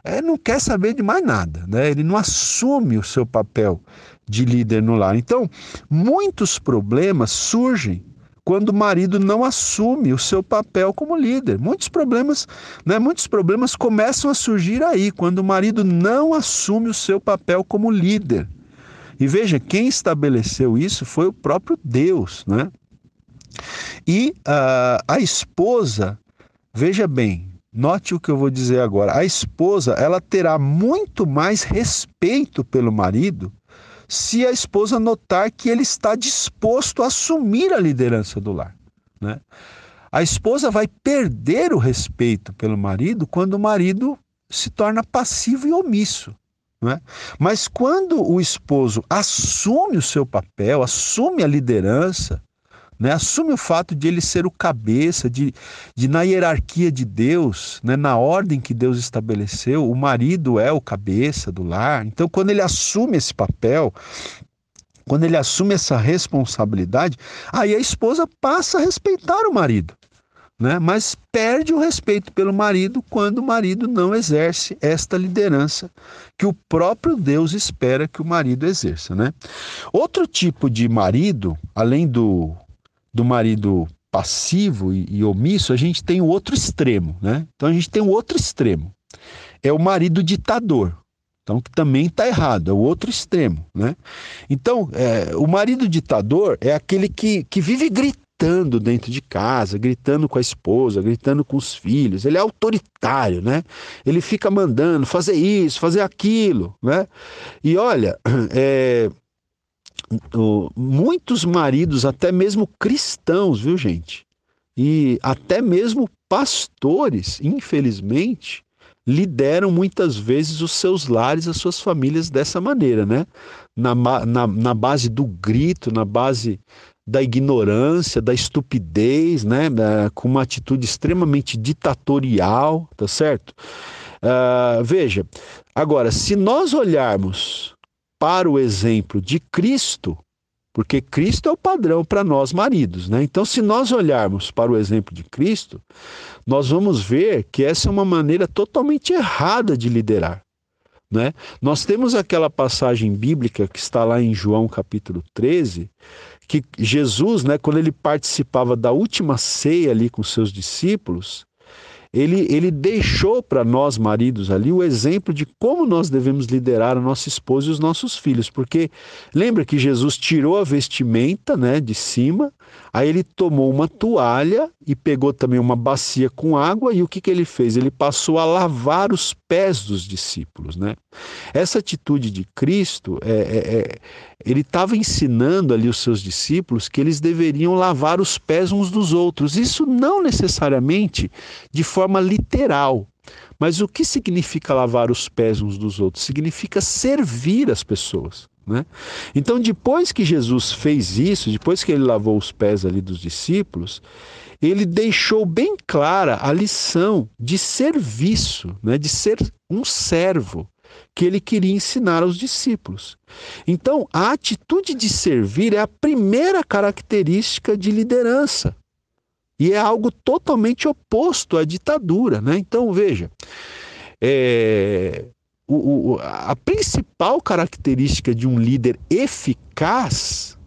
É, não quer saber de mais nada, né? Ele não assume o seu papel de líder no lar. Então, muitos problemas surgem quando o marido não assume o seu papel como líder. Muitos problemas, né, muitos problemas começam a surgir aí, quando o marido não assume o seu papel como líder. E veja, quem estabeleceu isso foi o próprio Deus, né? E uh, a esposa, veja bem, note o que eu vou dizer agora. A esposa, ela terá muito mais respeito pelo marido se a esposa notar que ele está disposto a assumir a liderança do lar. Né? A esposa vai perder o respeito pelo marido quando o marido se torna passivo e omisso. Né? Mas quando o esposo assume o seu papel, assume a liderança, né? Assume o fato de ele ser o cabeça, de, de na hierarquia de Deus, né? na ordem que Deus estabeleceu, o marido é o cabeça do lar. Então, quando ele assume esse papel, quando ele assume essa responsabilidade, aí a esposa passa a respeitar o marido. Né? Mas perde o respeito pelo marido quando o marido não exerce esta liderança que o próprio Deus espera que o marido exerça. Né? Outro tipo de marido, além do do marido passivo e, e, omisso, a gente tem o outro extremo, né? Então a gente tem o outro extremo. É o marido ditador. Então, que também está errado, é o outro extremo, né? Então, é, o marido ditador é aquele que, que vive gritando dentro de casa, gritando com a esposa, gritando com os filhos. Ele é autoritário, né? Ele fica mandando fazer isso, fazer aquilo, né? E olha, [clears throat] é, muitos maridos, até mesmo cristãos, viu, gente? E até mesmo pastores, infelizmente, lideram muitas vezes os seus lares, as suas famílias dessa maneira, né? Na, na, na base do grito, na base da ignorância, da estupidez, né? com uma atitude extremamente ditatorial, tá certo? Uh, veja, agora, se nós olharmos para o exemplo de Cristo, porque Cristo é o padrão para nós maridos, né? Então, se nós olharmos para o exemplo de Cristo, nós vamos ver que essa é uma maneira totalmente errada de liderar. Né? Nós temos aquela passagem bíblica que está lá em João capítulo 13, que Jesus, né, quando ele participava da última ceia ali com seus discípulos, ele, ele deixou para nós maridos ali o exemplo de como nós devemos liderar a nossa esposa e os nossos filhos, porque lembra que Jesus tirou a vestimenta, né, de cima, aí ele tomou uma toalha e pegou também uma bacia com água e o que, que ele fez? Ele passou a lavar os pés dos discípulos, né? Essa atitude de Cristo, é, é, é ele estava ensinando ali os seus discípulos que eles deveriam lavar os pés uns dos outros. Isso não necessariamente de forma literal. Mas o que significa lavar os pés uns dos outros? Significa servir as pessoas. Né? Então, depois que Jesus fez isso, depois que ele lavou os pés ali dos discípulos, ele deixou bem clara a lição de serviço, né? de ser um servo que ele queria ensinar aos discípulos. Então, a atitude de servir é a primeira característica de liderança. E é algo totalmente oposto à ditadura. Né? Então, veja, é, o, o, a principal característica de um líder eficaz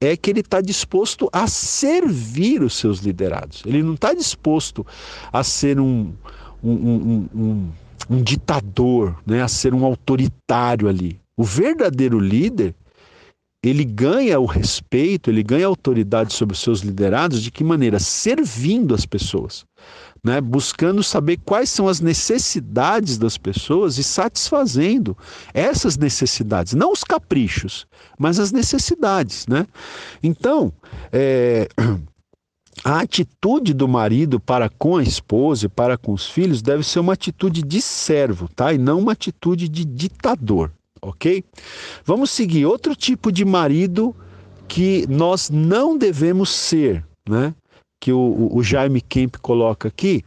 é que ele está disposto a servir os seus liderados. Ele não está disposto a ser um, um, um, um um ditador, né, a ser um autoritário ali. O verdadeiro líder, ele ganha o respeito, ele ganha autoridade sobre os seus liderados de que maneira? Servindo as pessoas, né? buscando saber quais são as necessidades das pessoas e satisfazendo essas necessidades, não os caprichos, mas as necessidades. Né? Então, é [clears throat] a atitude do marido para com a esposa e para com os filhos deve ser uma atitude de servo, tá? E não uma atitude de ditador, ok? Vamos seguir outro tipo de marido que nós não devemos ser, né? Que o, o Jaime Kemp coloca aqui,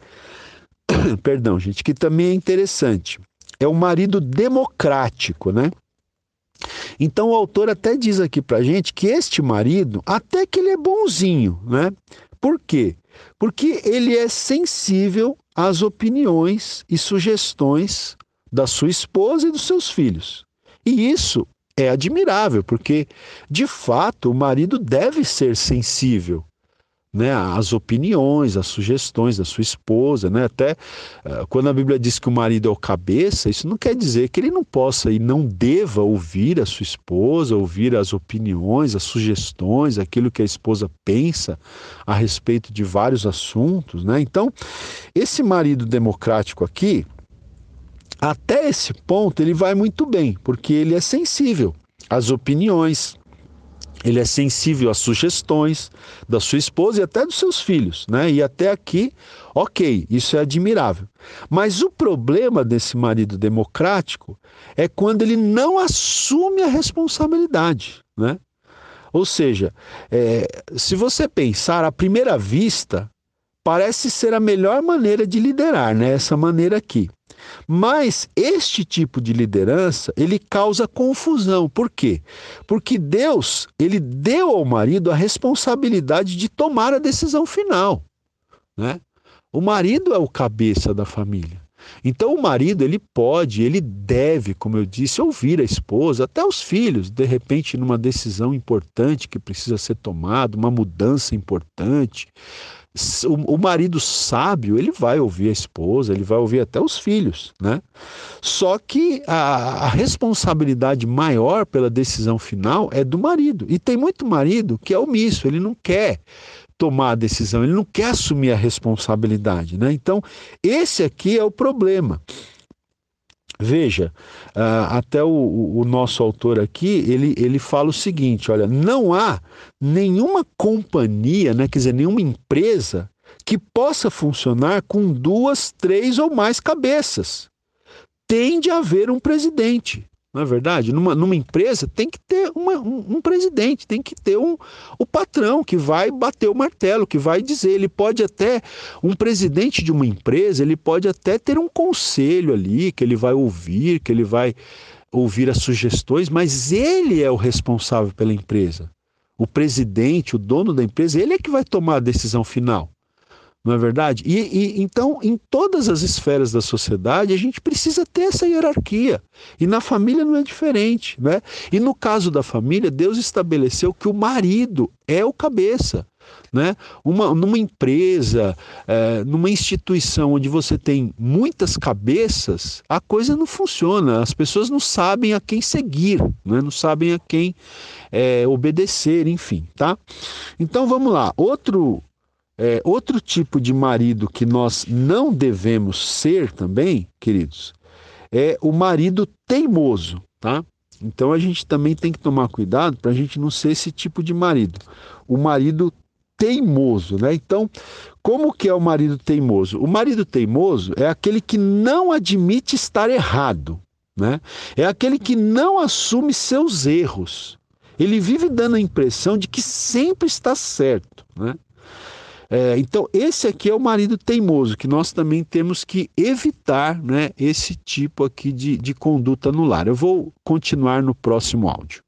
[coughs] perdão, gente, que também é interessante. É o marido democrático, né? Então o autor até diz aqui pra gente que este marido, até que ele é bonzinho, né? Por quê? Porque ele é sensível às opiniões e sugestões da sua esposa e dos seus filhos. E isso é admirável, porque de fato o marido deve ser sensível né, as opiniões, as sugestões da sua esposa, né? Até uh, quando a Bíblia diz que o marido é o cabeça, isso não quer dizer que ele não possa e não deva ouvir a sua esposa, ouvir as opiniões, as sugestões, aquilo que a esposa pensa a respeito de vários assuntos, né? Então, esse marido democrático aqui, até esse ponto ele vai muito bem, porque ele é sensível às opiniões, ele é sensível às sugestões da sua esposa e até dos seus filhos, né? E até aqui, ok, isso é admirável. Mas o problema desse marido democrático é quando ele não assume a responsabilidade, né? Ou seja, é, se você pensar à primeira vista, parece ser a melhor maneira de liderar, né? Essa maneira aqui. Mas este tipo de liderança, ele causa confusão. Por quê? Porque Deus, ele deu ao marido a responsabilidade de tomar a decisão final, né? O marido é o cabeça da família. Então o marido ele pode, ele deve, como eu disse, ouvir a esposa, até os filhos, de repente numa decisão importante que precisa ser tomada, uma mudança importante, o, marido sábio, ele vai ouvir a esposa, ele vai ouvir até os filhos, né? Só que a, a responsabilidade maior pela decisão final é do marido. E tem muito marido que é omisso, ele não quer tomar a decisão, ele não quer assumir a responsabilidade, né? Então, esse aqui é o problema. Veja, uh, até o, o, nosso autor aqui, ele, ele fala o seguinte: olha, não há nenhuma companhia, né, quer dizer, nenhuma empresa que possa funcionar com duas, três ou mais cabeças. Tem de haver um presidente. Não é verdade? Numa, numa empresa tem que ter uma, um, um, presidente, tem que ter um, o patrão que vai bater o martelo, que vai dizer. Ele pode até, um presidente de uma empresa, ele pode até ter um conselho ali, que ele vai ouvir, que ele vai ouvir as sugestões, mas ele é o responsável pela empresa. o presidente, o dono da empresa, ele é que vai tomar a decisão final. Não é verdade? E, e, então, em todas as esferas da sociedade, a gente precisa ter essa hierarquia. E na família não é diferente. Né? E no caso da família, Deus estabeleceu que o marido é o cabeça. Né? Uma, numa empresa, é, numa instituição onde você tem muitas cabeças, a coisa não funciona. As pessoas não sabem a quem seguir, né? não sabem a quem é, obedecer, enfim, tá? Então vamos lá. Outro é, outro tipo de marido que nós não devemos ser também, queridos, é o marido teimoso, tá? Então a gente também tem que tomar cuidado para a gente não ser esse tipo de marido. O marido teimoso, né? Então, como que é o marido teimoso? O marido teimoso é aquele que não admite estar errado, né? É aquele que não assume seus erros. Ele vive dando a impressão de que sempre está certo, né? É, então, esse aqui é o marido teimoso, que nós também temos que evitar né, esse tipo aqui de, de conduta no lar. Eu vou continuar no próximo áudio.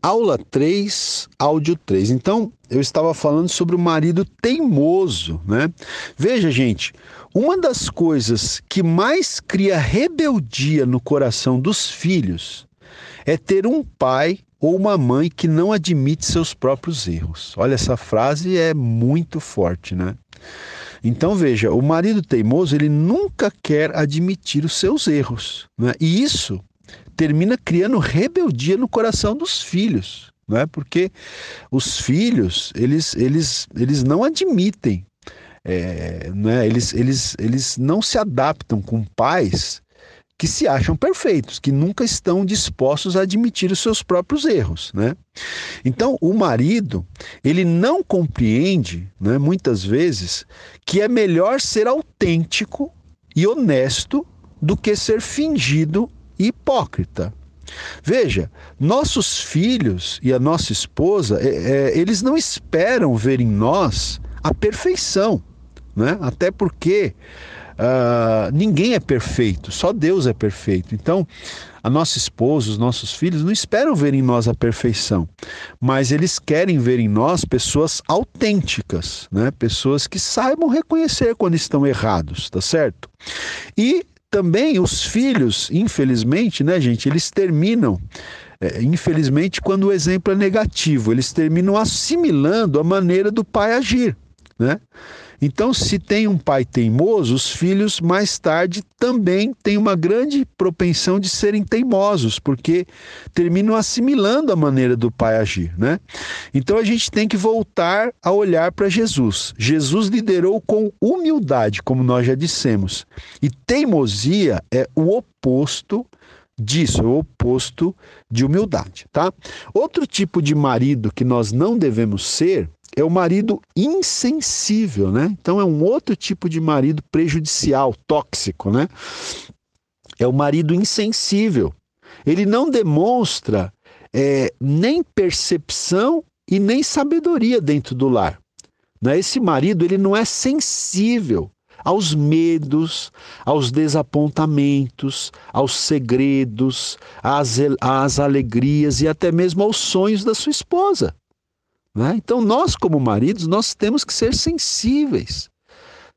Aula 3, áudio 3. Então, eu estava falando sobre o marido teimoso, né? Veja, gente, uma das coisas que mais cria rebeldia no coração dos filhos é ter um pai ou uma mãe que não admite seus próprios erros. Olha, essa frase é muito forte, né? Então veja, o marido teimoso ele nunca quer admitir os seus erros, né? E isso termina criando rebeldia no coração dos filhos, não é? Porque os filhos eles, eles, eles não admitem, é, né? eles, eles, eles não se adaptam com pais que se acham perfeitos, que nunca estão dispostos a admitir os seus próprios erros, né? Então, o marido, ele não compreende, né, muitas vezes, que é melhor ser autêntico e honesto do que ser fingido e hipócrita. Veja, nossos filhos e a nossa esposa, é, é, eles não esperam ver em nós a perfeição, né? Até porque uh, ninguém é perfeito, só Deus é perfeito. Então, a nossa esposa, os nossos filhos não esperam ver em nós a perfeição, mas eles querem ver em nós pessoas autênticas, né? Pessoas que saibam reconhecer quando estão errados, tá certo? E também os filhos, infelizmente, né, gente, eles terminam, é, infelizmente, quando o exemplo é negativo, eles terminam assimilando a maneira do pai agir, né? Então, se tem um pai teimoso, os filhos mais tarde também têm uma grande propensão de serem teimosos, porque terminam assimilando a maneira do pai agir, né? Então a gente tem que voltar a olhar para Jesus. Jesus liderou com humildade, como nós já dissemos. E teimosia é o oposto disso, é o oposto de humildade, tá? Outro tipo de marido que nós não devemos ser é o marido insensível, né? Então é um outro tipo de marido prejudicial, tóxico, né? É o marido insensível. Ele não demonstra é, nem percepção e nem sabedoria dentro do lar. Né? Esse marido ele não é sensível aos medos, aos desapontamentos, aos segredos, às, às alegrias e até mesmo aos sonhos da sua esposa. Né? Então, nós, como maridos, nós temos que ser sensíveis.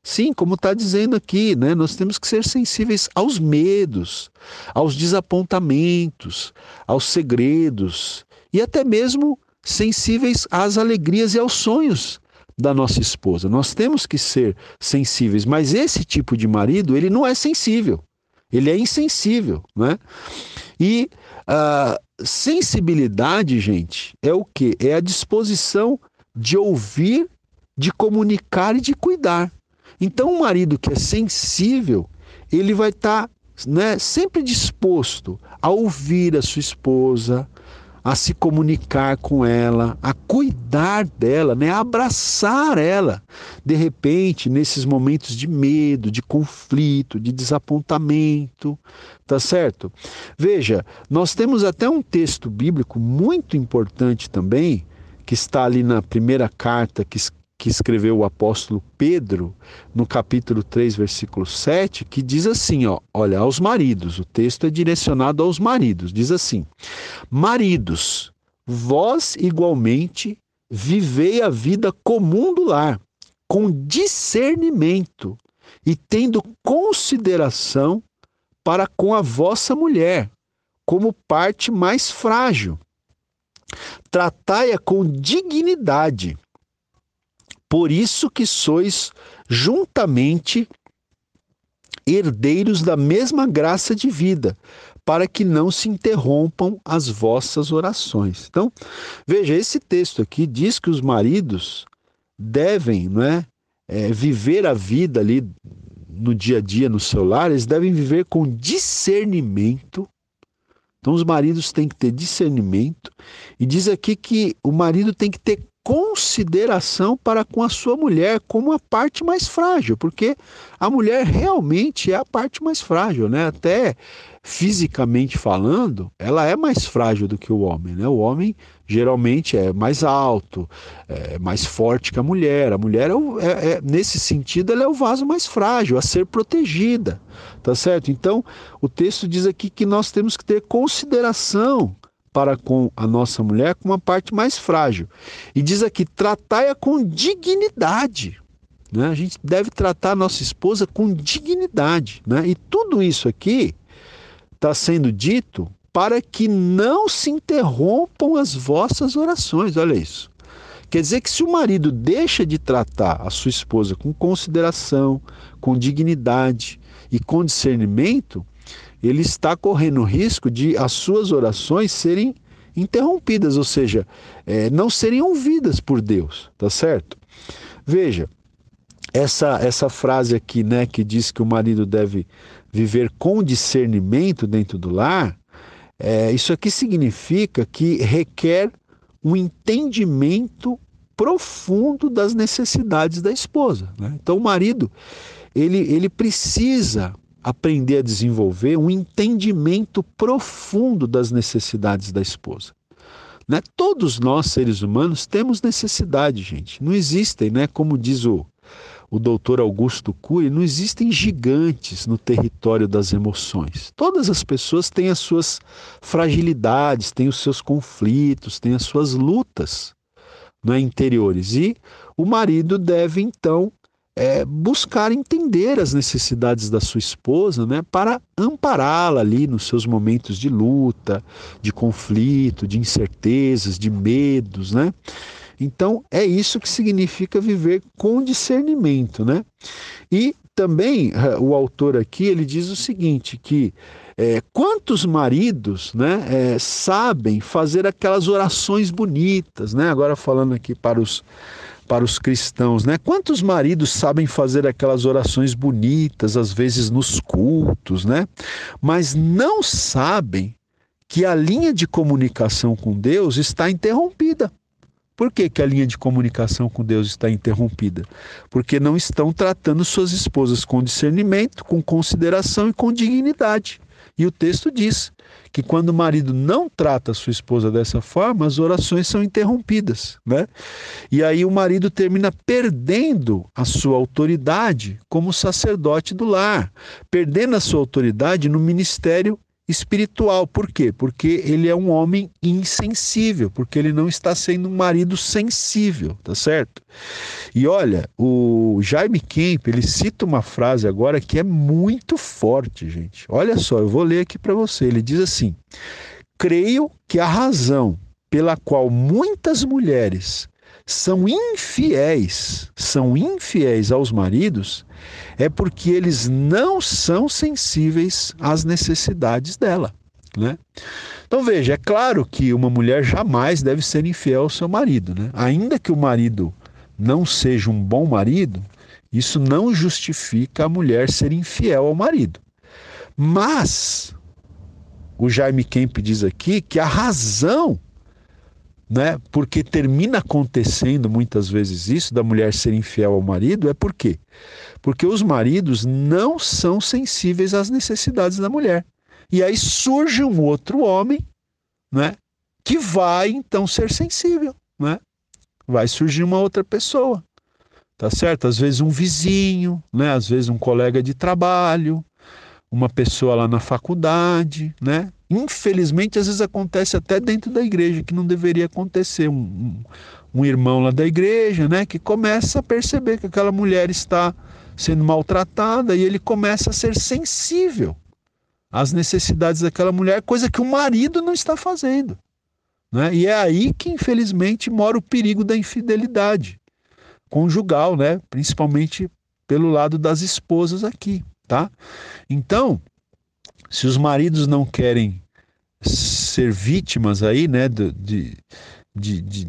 Sim, como está dizendo aqui, né? nós temos que ser sensíveis aos medos, aos desapontamentos, aos segredos e até mesmo sensíveis às alegrias e aos sonhos da nossa esposa. Nós temos que ser sensíveis, mas esse tipo de marido, ele não é sensível, ele é insensível, né? E uh, sensibilidade, gente, é o que? É a disposição de ouvir, de comunicar e de cuidar. Então, um marido que é sensível, ele vai estar tá, né, sempre disposto a ouvir a sua esposa, a se comunicar com ela, a cuidar dela, né? a abraçar ela. De repente, nesses momentos de medo, de conflito, de desapontamento, tá certo? Veja, nós temos até um texto bíblico muito importante também, que está ali na primeira carta que que escreveu o apóstolo Pedro, no capítulo 3, versículo 7, que diz assim, ó, olha, aos maridos, o texto é direcionado aos maridos, diz assim: Maridos, vós igualmente vivei a vida comum do lar, com discernimento e tendo consideração para com a vossa mulher, como parte mais frágil. Tratai-a com dignidade. Por isso que sois juntamente herdeiros da mesma graça de vida, para que não se interrompam as vossas orações. Então, veja, esse texto aqui diz que os maridos devem não é, é, viver a vida ali no dia a dia, no seu lar, eles devem viver com discernimento. Então, os maridos têm que ter discernimento. E diz aqui que o marido tem que ter consideração para com a sua mulher como a parte mais frágil, porque a mulher realmente é a parte mais frágil, né? Até fisicamente falando, ela é mais frágil do que o homem, né? O homem geralmente é mais alto, é mais forte que a mulher. A mulher é, é, é, nesse sentido ela é o vaso mais frágil a ser protegida, tá certo? Então o texto diz aqui que nós temos que ter consideração para com a nossa mulher com uma parte mais frágil. E diz aqui: tratai-a com dignidade. Né? A gente deve tratar a nossa esposa com dignidade. Né? E tudo isso aqui está sendo dito para que não se interrompam as vossas orações. Olha isso. Quer dizer que se o marido deixa de tratar a sua esposa com consideração, com dignidade e com discernimento, ele está correndo risco de as suas orações serem interrompidas, ou seja, é, não serem ouvidas por Deus, tá certo? Veja, essa, essa frase aqui, né, que diz que o marido deve viver com discernimento dentro do lar, é, isso aqui significa que requer um entendimento profundo das necessidades da esposa. Né? Então, o marido ele, ele precisa aprender a desenvolver um entendimento profundo das necessidades da esposa. Né? Todos nós, seres humanos, temos necessidade, gente. Não existem, né? como diz o, o doutor Augusto Cury, não existem gigantes no território das emoções. Todas as pessoas têm as suas fragilidades, têm os seus conflitos, têm as suas lutas né, interiores. E o marido deve, então, é, buscar entender as necessidades da sua esposa, né, para ampará-la ali nos seus momentos de luta, de conflito, de incertezas, de medos, né? Então é isso que significa viver com discernimento, né? E também eh, o autor aqui ele diz o seguinte que é, quantos maridos né, é, sabem fazer aquelas orações bonitas, né? Agora falando aqui para os para os cristãos, né? Quantos maridos sabem fazer aquelas orações bonitas, às vezes nos cultos, né? Mas não sabem que a linha de comunicação com Deus está interrompida. Por que, que a linha de comunicação com Deus está interrompida? Porque não estão tratando suas esposas com discernimento, com consideração e com dignidade. E o texto diz que quando o marido não trata a sua esposa dessa forma, as orações são interrompidas, né? E aí o marido termina perdendo a sua autoridade como sacerdote do lar, perdendo a sua autoridade no ministério espiritual. Por quê? Porque ele é um homem insensível, porque ele não está sendo um marido sensível, tá certo? E olha, o Jaime Kemp, ele cita uma frase agora que é muito forte, gente. Olha só, eu vou ler aqui para você. Ele diz assim: "Creio que a razão pela qual muitas mulheres são infiéis, são infiéis aos maridos, é porque eles não são sensíveis às necessidades dela. Né? Então veja, é claro que uma mulher jamais deve ser infiel ao seu marido, né? ainda que o marido não seja um bom marido, isso não justifica a mulher ser infiel ao marido. Mas o Jaime Kemp diz aqui que a razão né? Porque termina acontecendo muitas vezes isso da mulher ser infiel ao marido, é por quê? Porque os maridos não são sensíveis às necessidades da mulher. E aí surge um outro homem, né? Que vai então ser sensível, né? Vai surgir uma outra pessoa. Tá certo? Às vezes um vizinho, né? Às vezes um colega de trabalho, uma pessoa lá na faculdade, né? Infelizmente, às vezes acontece até dentro da igreja, que não deveria acontecer. Um, um, um irmão lá da igreja, né? Que começa a perceber que aquela mulher está sendo maltratada e ele começa a ser sensível às necessidades daquela mulher, coisa que o marido não está fazendo. Né? E é aí que, infelizmente, mora o perigo da infidelidade conjugal, né? principalmente pelo lado das esposas aqui. Tá? Então, se os maridos não querem ser vítimas aí, né, de, de, de,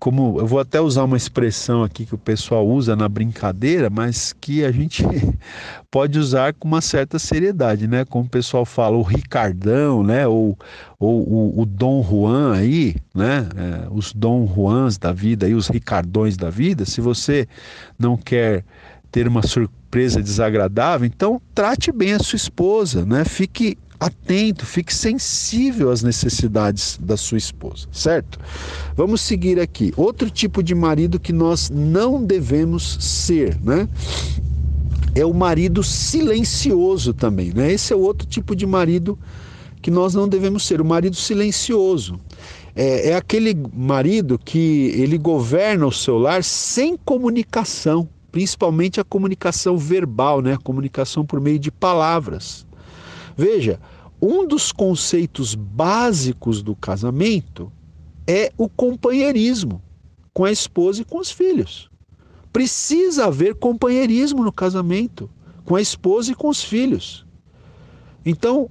como eu vou até usar uma expressão aqui que o pessoal usa na brincadeira, mas que a gente [laughs] pode usar com uma certa seriedade, né? Como o pessoal fala, o Ricardão, né? Ou, ou o, o Dom Juan aí, né? É, os Dom Juans da vida aí, os Ricardões da vida. Se você não quer ter uma surpresa desagradável, então trate bem a sua esposa, né? Fique atento, fique sensível às necessidades da sua esposa, certo? Vamos seguir aqui. Outro tipo de marido que nós não devemos ser, né? É o marido silencioso também, né? Esse é o outro tipo de marido que nós não devemos ser, o marido silencioso. É, é aquele marido que ele governa o seu lar sem comunicação, principalmente a comunicação verbal, né? A comunicação por meio de palavras. Veja, um dos conceitos básicos do casamento é o companheirismo com a esposa e com os filhos. Precisa haver companheirismo no casamento com a esposa e com os filhos. Então,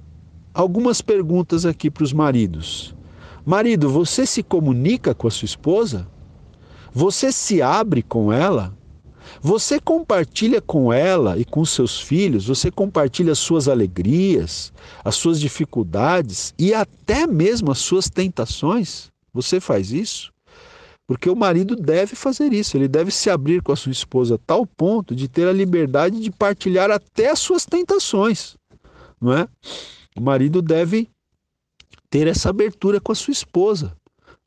algumas perguntas aqui para os maridos. Marido, você se comunica com a sua esposa? Você se abre com ela? Você compartilha com ela e com seus filhos, você compartilha as suas alegrias, as suas dificuldades e até mesmo as suas tentações? Você faz isso? Porque o marido deve fazer isso, ele deve se abrir com a sua esposa a tal ponto de ter a liberdade de partilhar até as suas tentações, não é? O marido deve ter essa abertura com a sua esposa,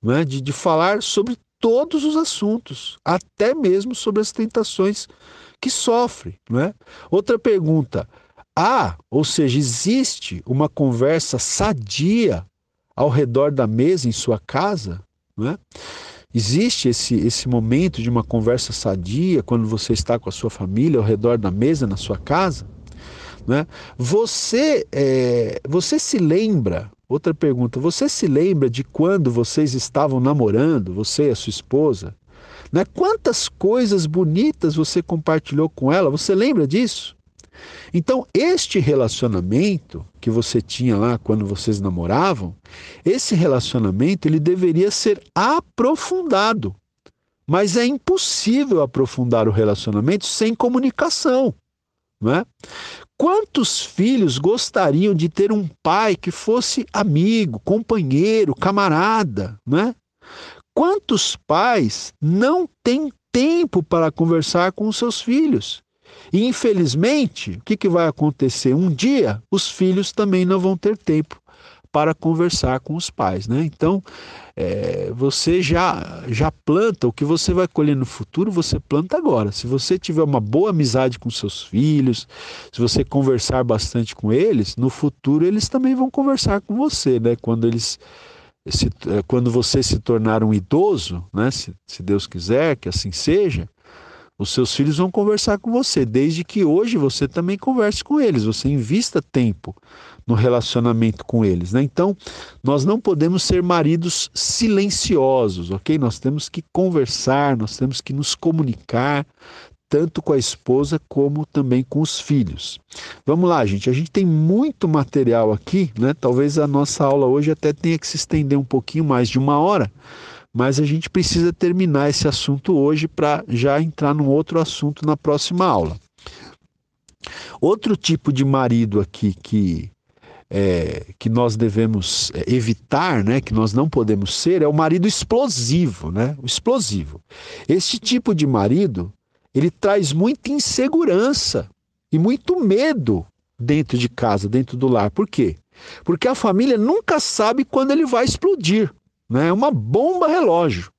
não é? de, de falar sobre todos os assuntos, até mesmo sobre as tentações que sofre. Não é? Outra pergunta: há, ou seja, existe uma conversa sadia ao redor da mesa em sua casa? Não é? Existe esse, esse momento de uma conversa sadia quando você está com a sua família ao redor da mesa na sua casa? Né? Você, é, você se lembra Outra pergunta: você se lembra de quando vocês estavam namorando, você e a sua esposa? Né? Quantas coisas bonitas você compartilhou com ela? Você lembra disso? Então, este relacionamento que você tinha lá quando vocês namoravam, esse relacionamento ele deveria ser aprofundado. Mas é impossível aprofundar o relacionamento sem comunicação. Não é? Quantos filhos gostariam de ter um pai que fosse amigo, companheiro, camarada, né? Quantos pais não têm tempo para conversar com os seus filhos? E infelizmente, o que, que vai acontecer? Um dia os filhos também não vão ter tempo para conversar com os pais, né? Então, é, você já já planta o que você vai colher no futuro, você planta agora. Se você tiver uma boa amizade com seus filhos, se você conversar bastante com eles, no futuro eles também vão conversar com você, né? Quando eles se, é, quando você se tornar um idoso, né? Se, se Deus quiser que assim seja, os seus filhos vão conversar com você, desde que hoje você também converse com eles, você invista tempo no relacionamento com eles. Né? Então, nós não podemos ser maridos silenciosos, ok? Nós temos que conversar, nós temos que nos comunicar, tanto com a esposa como também com os filhos. Vamos lá, gente. A gente tem muito material aqui, né? Talvez a nossa aula hoje até tenha que se estender um pouquinho mais de uma hora mas a gente precisa terminar esse assunto hoje para já entrar num outro assunto na próxima aula. Outro tipo de marido aqui que é, que nós devemos é, evitar, né, que nós não podemos ser, é o marido explosivo, né, o explosivo. Este tipo de marido, ele traz muita insegurança e muito medo dentro de casa, dentro do lar. Por quê? Porque a família nunca sabe quando ele vai explodir né? É uma bomba relógio.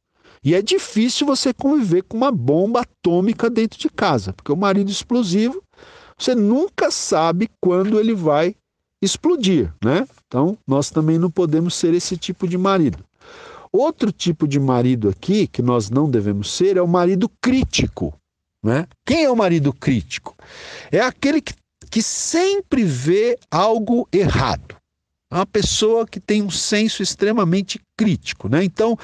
E é difícil você conviver com uma bomba atômica dentro de casa, porque o marido explosivo você nunca sabe quando ele vai explodir, né? Então, nós também não podemos ser esse tipo de marido. Outro tipo de marido aqui que nós não devemos ser é o marido crítico, né? Quem é o marido crítico? É aquele que, que sempre vê algo errado. É uma pessoa que tem um senso extremamente crítico, né? Então,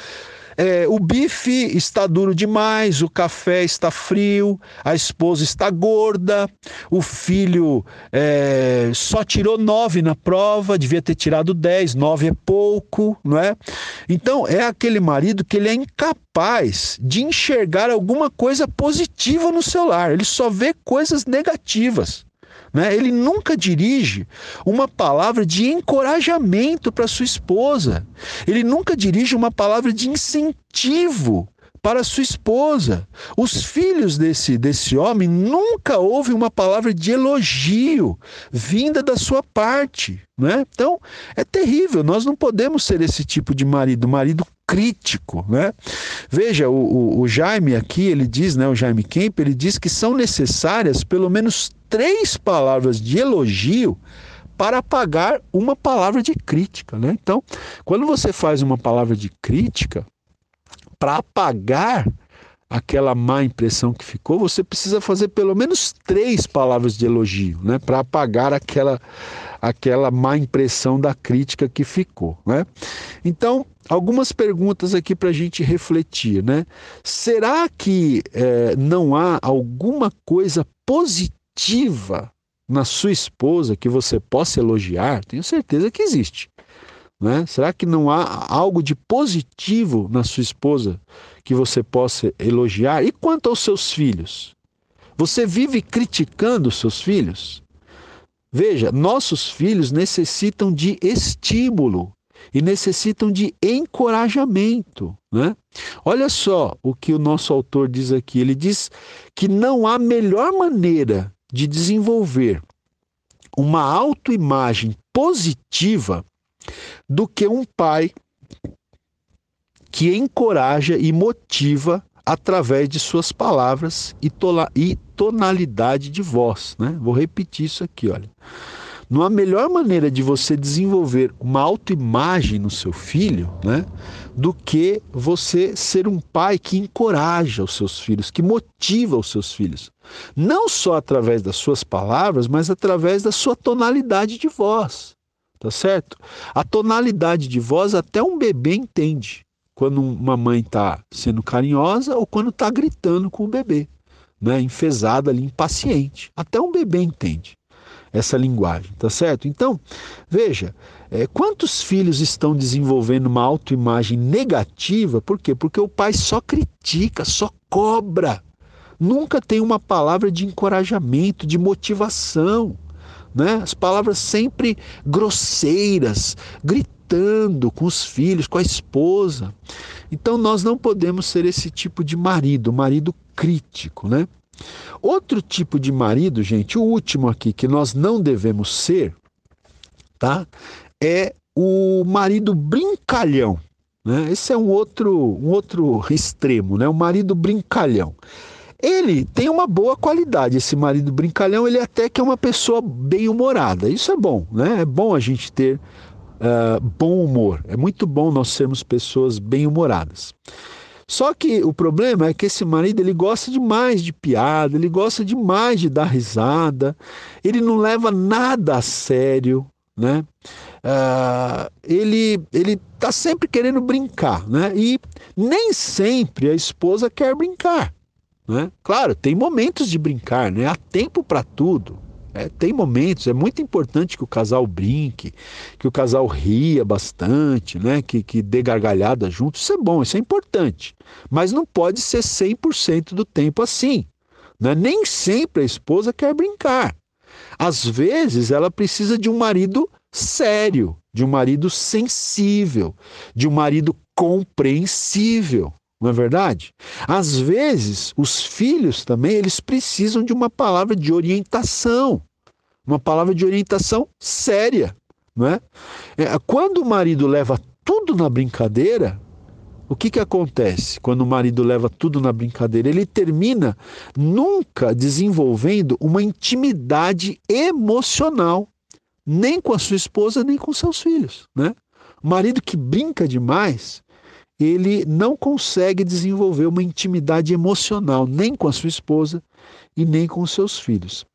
é, o bife está duro demais, o café está frio, a esposa está gorda, o filho é, só tirou nove na prova, devia ter tirado dez, nove é pouco, não é? Então é aquele marido que ele é incapaz de enxergar alguma coisa positiva no seu lar, ele só vê coisas negativas. Né? Ele nunca dirige uma palavra de encorajamento para sua esposa. Ele nunca dirige uma palavra de incentivo para sua esposa. Os filhos desse, desse homem nunca ouvem uma palavra de elogio vinda da sua parte. Né? Então, é terrível. Nós não podemos ser esse tipo de marido, marido crítico. Né? Veja, o, o, o Jaime aqui, ele diz, né, o Jaime Kemp, ele diz que são necessárias pelo menos três palavras de elogio para apagar uma palavra de crítica. Né? Então, quando você faz uma palavra de crítica, para apagar aquela má impressão que ficou, você precisa fazer pelo menos três palavras de elogio, né, para apagar aquela aquela má impressão da crítica que ficou, né? Então, algumas perguntas aqui para a gente refletir, né? Será que é, não há alguma coisa positiva na sua esposa que você possa elogiar? Tenho certeza que existe. Né? Será que não há algo de positivo na sua esposa que você possa elogiar? E quanto aos seus filhos? Você vive criticando os seus filhos? Veja, nossos filhos necessitam de estímulo e necessitam de encorajamento. Né? Olha só o que o nosso autor diz aqui: ele diz que não há melhor maneira de desenvolver uma autoimagem positiva do que um pai que encoraja e motiva através de suas palavras e, e tonalidade de voz. Né? Vou repetir isso aqui, olha. Não há melhor maneira de você desenvolver uma autoimagem no seu filho né, do que você ser um pai que encoraja os seus filhos, que motiva os seus filhos. Não só através das suas palavras, mas através da sua tonalidade de voz tá certo? A tonalidade de voz até um bebê entende quando uma mãe está sendo carinhosa ou quando está gritando com o bebê, né? enfesada ali, impaciente. Até um bebê entende essa linguagem, tá certo? Então, veja, é, quantos filhos estão desenvolvendo uma autoimagem negativa? Por quê? Porque o pai só critica, só cobra. Nunca tem uma palavra de encorajamento, de motivação né? As palavras sempre grosseiras, gritando com os filhos, com a esposa. Então nós não podemos ser esse tipo de marido, marido crítico, né? Outro tipo de marido, gente, o último aqui que nós não devemos ser, tá? É o marido brincalhão, né? Esse é um outro, um outro extremo, né? O marido brincalhão. Ele tem uma boa qualidade, esse marido brincalhão, ele até que é uma pessoa bem humorada. Isso é bom, né? É bom a gente ter uh, bom humor. É muito bom nós sermos pessoas bem humoradas. Só que o problema é que esse marido ele gosta demais de piada, ele gosta demais de dar risada, ele não leva nada a sério, né? Uh, ele ele está sempre querendo brincar, né? E nem sempre a esposa quer brincar. Né? Claro, tem momentos de brincar, né? há tempo para tudo. É, tem momentos, é muito importante que o casal brinque, que o casal ria bastante, né? que, que dê gargalhada junto. Isso é bom, isso é importante. Mas não pode ser 100% do tempo assim. Né? Nem sempre a esposa quer brincar. Às vezes ela precisa de um marido sério, de um marido sensível, de um marido compreensível não é verdade? Às vezes, os filhos também, eles precisam de uma palavra de orientação, uma palavra de orientação séria, não é? é quando o marido leva tudo na brincadeira, o que, que acontece quando o marido leva tudo na brincadeira? Ele termina nunca desenvolvendo uma intimidade emocional, nem com a sua esposa, nem com seus filhos. Né? O marido que brinca demais, ele não consegue desenvolver uma intimidade emocional, nem com a sua esposa e nem com os seus filhos.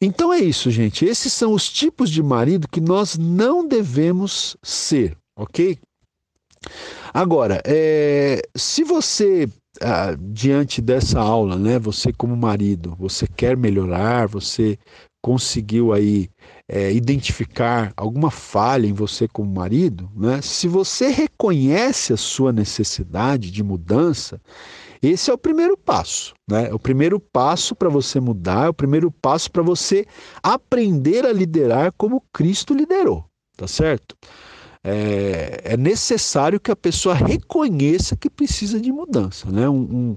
Então é isso, gente. Esses são os tipos de marido que nós não devemos ser, ok? Agora, é, se você ah, diante dessa aula, né, você como marido, você quer melhorar, você conseguiu aí é, identificar alguma falha em você como marido, né? Se você reconhece a sua necessidade de mudança, esse é o primeiro passo, né? É o primeiro passo para você mudar, é o primeiro passo para você aprender a liderar como Cristo liderou, tá certo? É, é, necessário que a pessoa reconheça que precisa de mudança. Né? Um, um,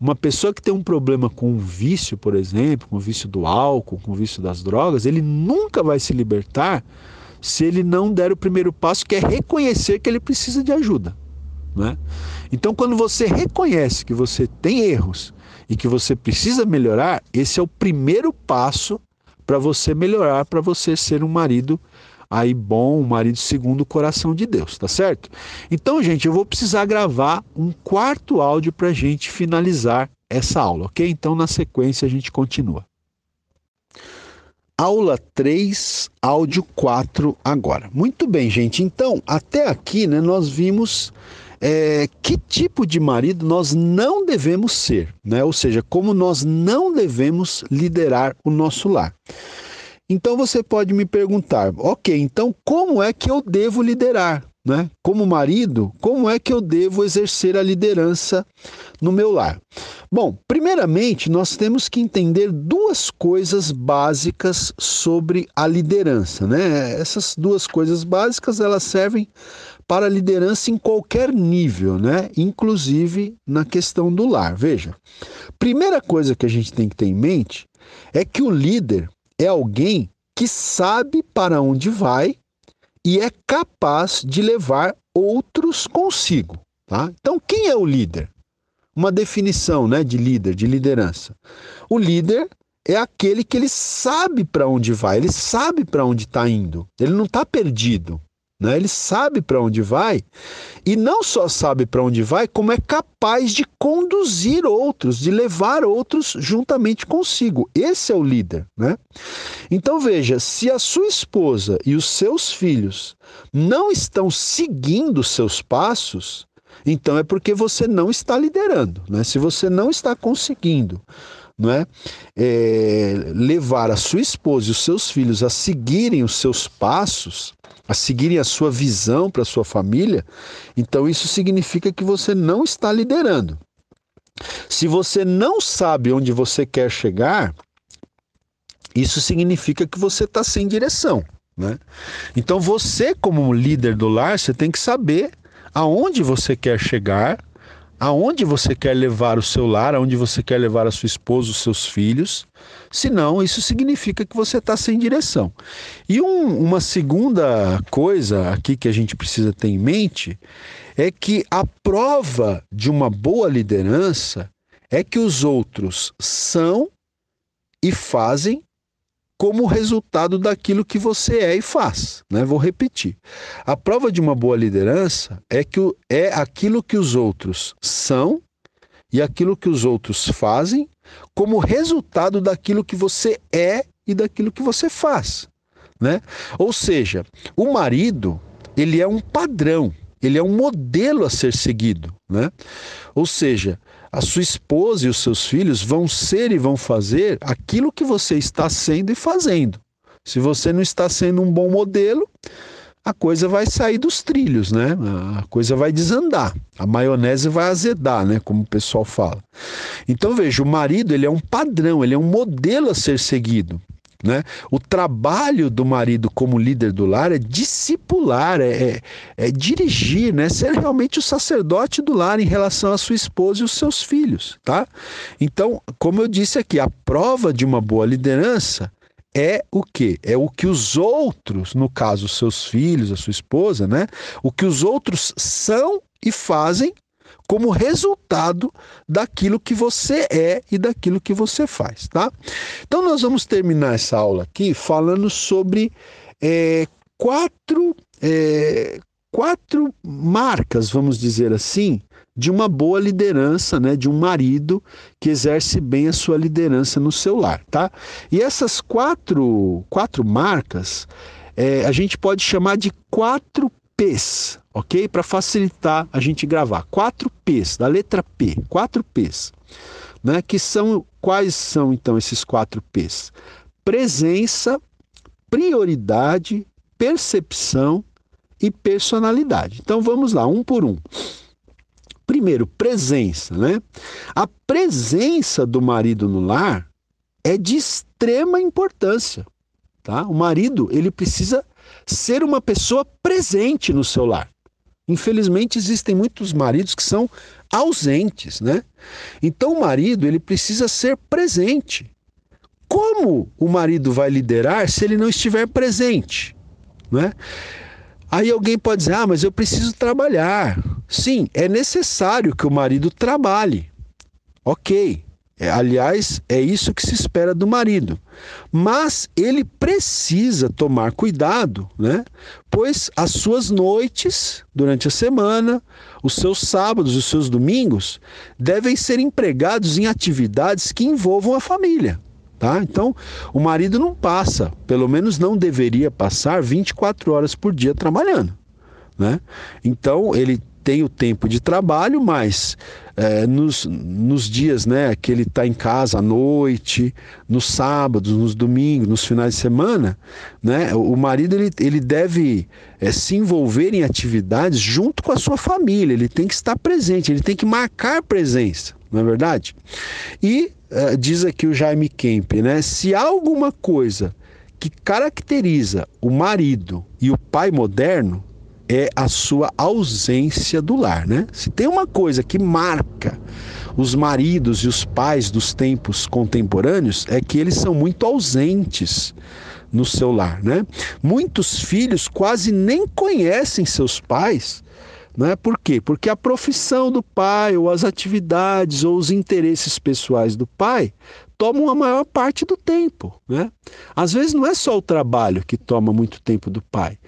uma pessoa que tem um problema com um vício, por exemplo, com o vício do álcool, com o vício das drogas, ele nunca vai se libertar se ele não der o primeiro passo, que é reconhecer que ele precisa de ajuda. Né? Então, quando você reconhece que você tem erros e que você precisa melhorar, esse é o primeiro passo para você melhorar, para você ser um marido aí bom, um marido segundo o coração de Deus, tá certo? Então, gente, eu vou precisar gravar um quarto áudio para a gente finalizar essa aula, ok? Então, na sequência, a gente continua. Aula 3, áudio 4 agora. Muito bem, gente. Então, até aqui, né, nós vimos é, que tipo de marido nós não devemos ser, né? Ou seja, como nós não devemos liderar o nosso lar. Então você pode me perguntar, ok, então como é que eu devo liderar? Né? Como marido, como é que eu devo exercer a liderança no meu lar? Bom, primeiramente nós temos que entender duas coisas básicas sobre a liderança, né? Essas duas coisas básicas elas servem para a liderança em qualquer nível, né? Inclusive na questão do lar. Veja, primeira coisa que a gente tem que ter em mente é que o líder é alguém que sabe para onde vai e é capaz de levar outros consigo. Tá? Então, quem é o líder? Uma definição né, de líder, de liderança. O líder é aquele que ele sabe para onde vai, ele sabe para onde está indo, ele não está perdido. Né? Ele sabe para onde vai e não só sabe para onde vai, como é capaz de conduzir outros, de levar outros juntamente consigo. Esse é o líder. Né? Então veja: se a sua esposa e os seus filhos não estão seguindo seus passos, então é porque você não está liderando. Né? Se você não está conseguindo não é? é? levar a sua esposa e os seus filhos a seguirem os seus passos, a seguirem a sua visão para a sua família, então isso significa que você não está liderando. Se você não sabe onde você quer chegar, isso significa que você está sem direção. Né? Então você, como líder do lar, você tem que saber aonde você quer chegar aonde você quer levar o seu lar, aonde você quer levar a sua esposa, os seus filhos. Senão, isso significa que você está sem direção. E um, uma segunda coisa aqui que a gente precisa ter em mente é que a prova de uma boa liderança é que os outros são e fazem como resultado daquilo que você é e faz. Né? Vou repetir. A prova de uma boa liderança é que é aquilo que os outros são e aquilo que os outros fazem como resultado daquilo que você é e daquilo que você faz. Né? Ou seja, o marido ele é um padrão, ele é um modelo a ser seguido. Né? Ou seja, a sua esposa e os seus filhos vão ser e vão fazer aquilo que você está sendo e fazendo. Se você não está sendo um bom modelo, a coisa vai sair dos trilhos, né? A coisa vai desandar, a maionese vai azedar, né? Como o pessoal fala. Então veja, o marido ele é um padrão, ele é um modelo a ser seguido. Né? O trabalho do marido como líder do lar é discipular, é, é, é, dirigir, né? ser realmente o sacerdote do lar em relação à sua esposa e os seus filhos. Tá? Então, como eu disse aqui, a prova de uma boa liderança é o que? É o que os outros, no caso, seus filhos, a sua esposa, né? O que os outros são e fazem como resultado daquilo que você é e daquilo que você faz, tá? Então nós vamos terminar essa aula aqui falando sobre é, quatro, é, quatro marcas, vamos dizer assim, de uma boa liderança, né, de um marido que exerce bem a sua liderança no seu lar, tá? E essas quatro, quatro marcas é, a gente pode chamar de quatro P's, ok? Para facilitar a gente gravar. Quatro P's, da letra P, quatro P's. Né? Que são, quais são então esses quatro P's? Presença, prioridade, percepção e personalidade. Então vamos lá, um por um. Primeiro, presença, né? A presença do marido no lar é de extrema importância, tá? O marido, ele precisa ser uma pessoa presente no seu lar. Infelizmente existem muitos maridos que são ausentes, né? Então o marido, ele precisa ser presente. Como o marido vai liderar se ele não estiver presente, né? Aí alguém pode dizer: "Ah, mas eu preciso trabalhar". Sim, é necessário que o marido trabalhe. OK. É, aliás, é isso que se espera do marido. Mas ele precisa tomar cuidado, né? Pois as suas noites durante a semana, os seus sábados, os seus domingos devem ser empregados em atividades que envolvam a família. Tá? Então, o marido não passa, pelo menos não deveria passar 24 horas por dia trabalhando. Né? Então, ele tem o tempo de trabalho, mas é, nos, nos dias né, que ele está em casa à noite, nos sábados, nos domingos, nos finais de semana, né, o marido ele, ele deve é, se envolver em atividades junto com a sua família, ele tem que estar presente, ele tem que marcar presença, não é verdade? E é, diz aqui o Jaime Kemp, né, se há alguma coisa que caracteriza o marido e o pai moderno, é a sua ausência do lar, né? Se tem uma coisa que marca os maridos e os pais dos tempos contemporâneos é que eles são muito ausentes no seu lar, né? Muitos filhos quase nem conhecem seus pais, né? Por quê? Porque a profissão do pai, ou as atividades, ou os interesses pessoais do pai tomam a maior parte do tempo, né? Às vezes não é só o trabalho que toma muito tempo do pai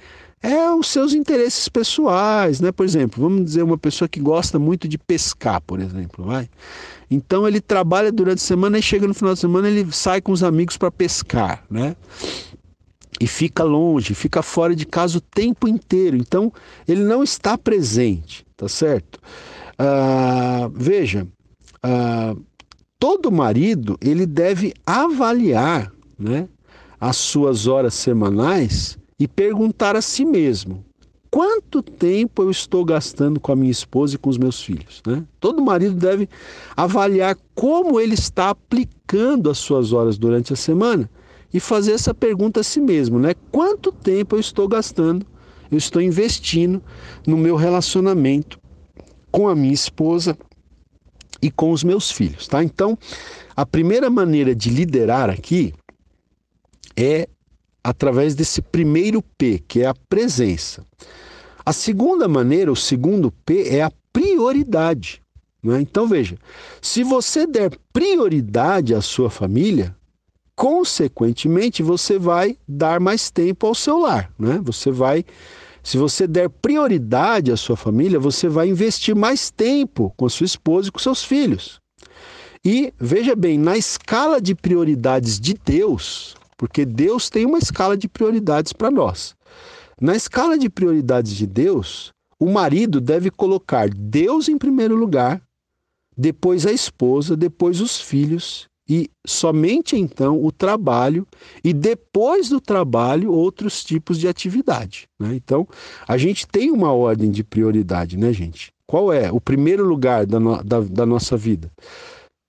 é os seus interesses pessoais, né? Por exemplo, vamos dizer uma pessoa que gosta muito de pescar, por exemplo, vai. Então ele trabalha durante a semana e chega no final de semana ele sai com os amigos para pescar, né? E fica longe, fica fora de casa o tempo inteiro. Então ele não está presente, tá certo? Ah, veja, ah, todo marido ele deve avaliar, né? As suas horas semanais e perguntar a si mesmo: quanto tempo eu estou gastando com a minha esposa e com os meus filhos? Né? Todo marido deve avaliar como ele está aplicando as suas horas durante a semana e fazer essa pergunta a si mesmo, né? Quanto tempo eu estou gastando, eu estou investindo no meu relacionamento com a minha esposa e com os meus filhos, tá? Então, a primeira maneira de liderar aqui é através desse primeiro P, que é a presença. A segunda maneira, o segundo P, é a prioridade. Né? Então veja, se você der prioridade à sua família, consequentemente você vai dar mais tempo ao seu lar. Né? Você vai, se você der prioridade à sua família, você vai investir mais tempo com a sua esposa e com seus filhos. E veja bem, na escala de prioridades de Deus, porque Deus tem uma escala de prioridades para nós. Na escala de prioridades de Deus, o marido deve colocar Deus em primeiro lugar, depois a esposa, depois os filhos e somente então o trabalho e depois do trabalho outros tipos de atividade. Né? Então a gente tem uma ordem de prioridade, né, gente? Qual é o primeiro lugar da, no, da, da nossa vida?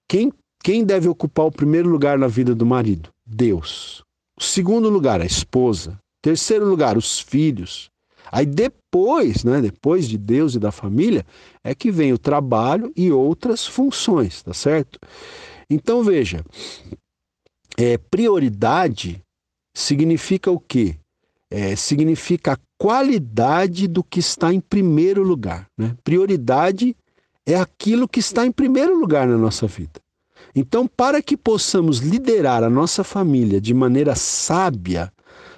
Quem, quem deve ocupar o primeiro lugar na vida do marido? Deus. Segundo lugar, a esposa. Terceiro lugar, os filhos. Aí depois, né, depois de Deus e da família, é que vem o trabalho e outras funções, tá certo? Então veja, é, prioridade significa o quê? é, significa a qualidade do que está em primeiro lugar. Né? Prioridade é aquilo que está em primeiro lugar na nossa vida. Então, para que possamos liderar a nossa família de maneira sábia,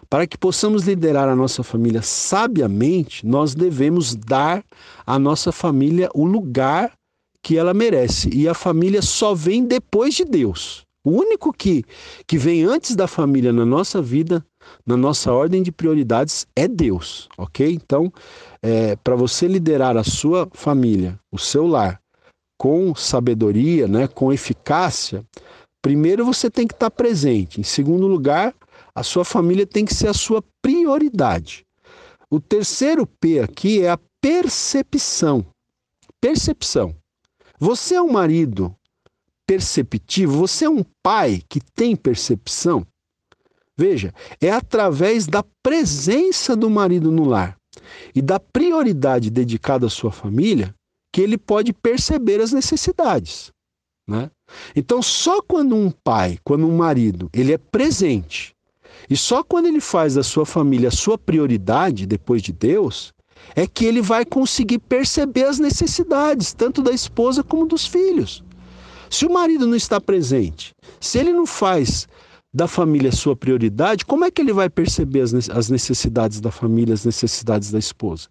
para que possamos liderar a nossa família sabiamente, nós devemos dar à nossa família o lugar que ela merece. E a família só vem depois de Deus. O único que, que vem antes da família na nossa vida, na nossa ordem de prioridades, é Deus, ok? Então, é, para você liderar a sua família, o seu lar, com sabedoria, né, com eficácia, primeiro você tem que estar presente. Em segundo lugar, a sua família tem que ser a sua prioridade. O terceiro P aqui é a percepção. Percepção. Você é um marido perceptivo? Você é um pai que tem percepção? Veja, é através da presença do marido no lar e da prioridade dedicada à sua família que ele pode perceber as necessidades. Né? Então, só quando um pai, quando um marido, ele é presente, e só quando ele faz da sua família a sua prioridade depois de Deus, é que ele vai conseguir perceber as necessidades, tanto da esposa como dos filhos. Se o marido não está presente, se ele não faz da família sua prioridade, como é que ele vai perceber as necessidades da família, as necessidades da esposa?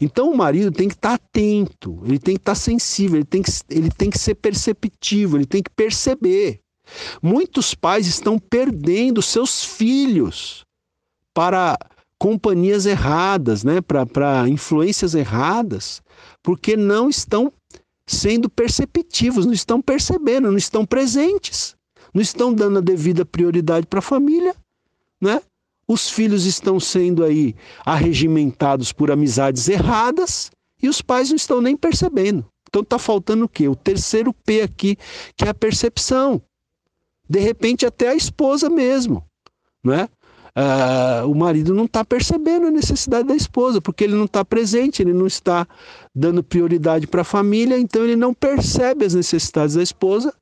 Então o marido tem que estar atento, ele tem que estar sensível, ele tem que, ele tem que ser perceptivo, ele tem que perceber. Muitos pais estão perdendo seus filhos para companhias erradas, né? para influências erradas, porque não estão sendo perceptivos, não estão percebendo, não estão presentes, não estão dando a devida prioridade para a família, né? Os filhos estão sendo aí arregimentados por amizades erradas e os pais não estão nem percebendo. Então está faltando o quê? O terceiro P aqui, que é a percepção. De repente até a esposa mesmo, não é? uh, o marido não está percebendo a necessidade da esposa, porque ele não está presente, ele não está dando prioridade para a família, então ele não percebe as necessidades da esposa.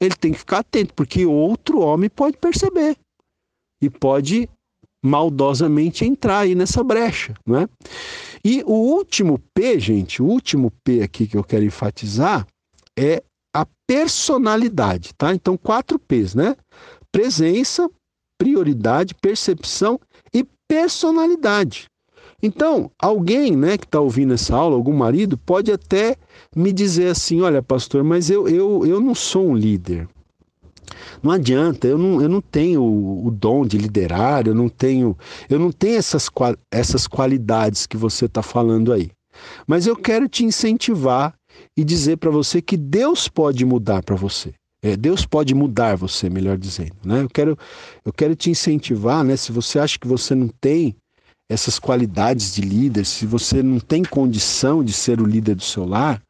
Ele tem que ficar atento, porque outro homem pode perceber e pode maldosamente entrar aí nessa brecha, não é? E o último P, gente, o último P aqui que eu quero enfatizar é a personalidade, tá? Então, quatro P's, né? Presença, prioridade, percepção e personalidade. Então, alguém né, que está ouvindo essa aula, algum marido, pode até me dizer assim: olha, pastor, mas eu, eu, eu não sou um líder. Não adianta, eu não, eu não tenho o, dom de liderar, eu não tenho, eu não tenho essas, essas qualidades que você está falando aí. Mas eu quero te incentivar e dizer para você que Deus pode mudar para você. É, Deus pode mudar você, melhor dizendo. Né? Eu, quero, eu quero te incentivar, né? se você acha que você não tem essas qualidades de líder, se você não tem condição de ser o líder do seu lar,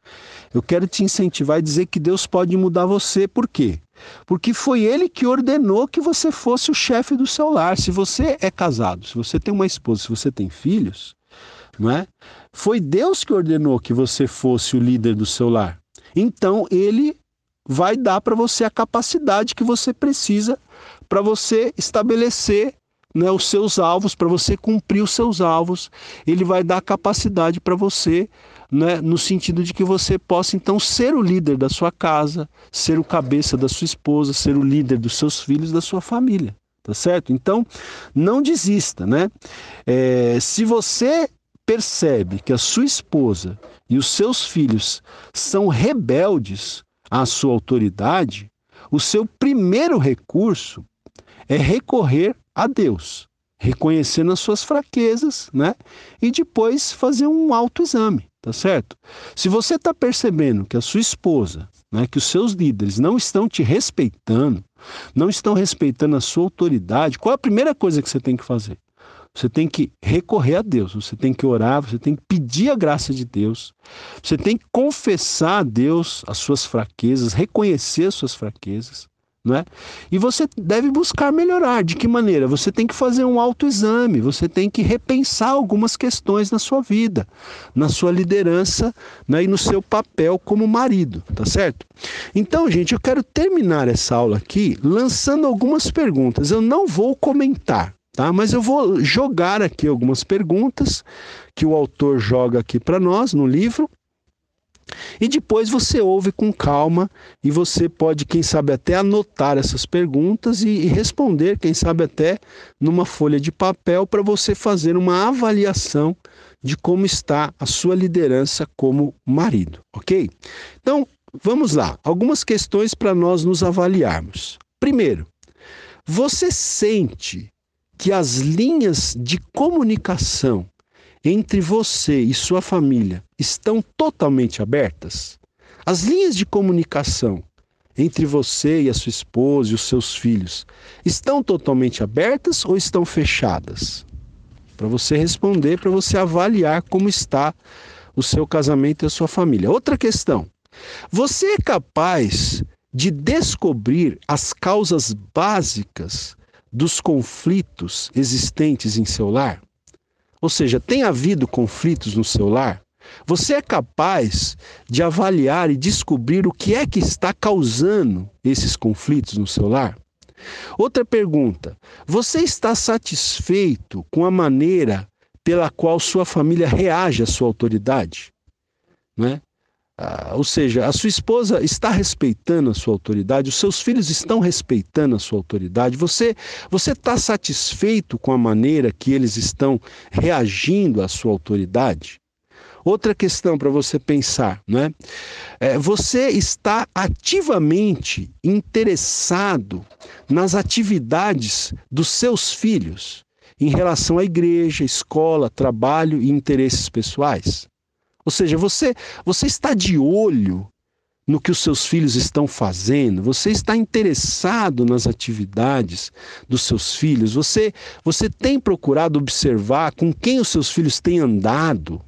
eu quero te incentivar e dizer que Deus pode mudar você. Por quê? Porque foi Ele que ordenou que você fosse o chefe do seu lar. Se você é casado, se você tem uma esposa, se você tem filhos, não é? Foi Deus que ordenou que você fosse o líder do seu lar. Então Ele vai dar para você a capacidade que você precisa para você estabelecer né, os seus alvos, para você cumprir os seus alvos. Ele vai dar capacidade para você, né, no sentido de que você possa então ser o líder da sua casa, ser o cabeça da sua esposa, ser o líder dos seus filhos, da sua família. Tá certo? Então, não desista, né? É, se você percebe que a sua esposa e os seus filhos são rebeldes, à sua autoridade, o seu primeiro recurso é recorrer a Deus, reconhecendo as suas fraquezas, né? E depois fazer um autoexame, tá certo? Se você está percebendo que a sua esposa, né, que os seus líderes não estão te respeitando, não estão respeitando a sua autoridade, qual é a primeira coisa que você tem que fazer? Você tem que recorrer a Deus, você tem que orar, você tem que pedir a graça de Deus, você tem que confessar a Deus as suas fraquezas, reconhecer as suas fraquezas, não é? E você deve buscar melhorar. De que maneira? Você tem que fazer um autoexame, você tem que repensar algumas questões na sua vida, na sua liderança né, e no seu papel como marido, tá certo? Então, gente, eu quero terminar essa aula aqui lançando algumas perguntas. Eu não vou comentar tá? Mas eu vou jogar aqui algumas perguntas que o autor joga aqui para nós no livro. E depois você ouve com calma e você pode, quem sabe, até anotar essas perguntas e, e responder, quem sabe, até numa folha de papel para você fazer uma avaliação de como está a sua liderança como marido, ok? Então, vamos lá. Algumas questões para nós nos avaliarmos. Primeiro, você sente que as linhas de comunicação entre você e sua família estão totalmente abertas? As linhas de comunicação entre você e a sua esposa e os seus filhos estão totalmente abertas ou estão fechadas? Para você responder, para você avaliar como está o seu casamento e a sua família. Outra questão: você é capaz de descobrir as causas básicas dos conflitos existentes em seu lar? Ou seja, tem havido conflitos no seu lar? Você é capaz de avaliar e descobrir o que é que está causando esses conflitos no seu lar? Outra pergunta: você está satisfeito com a maneira pela qual sua família reage à sua autoridade? Né? Ah, ou seja, a sua esposa está respeitando a sua autoridade, os seus filhos estão respeitando a sua autoridade. Você você está satisfeito com a maneira que eles estão reagindo à sua autoridade? Outra questão para você pensar, né? É, você está ativamente interessado nas atividades dos seus filhos em relação à igreja, escola, trabalho e interesses pessoais? Ou seja, você, você está de olho no que os seus filhos estão fazendo, você está interessado nas atividades dos seus filhos, você, você tem procurado observar com quem os seus filhos têm andado,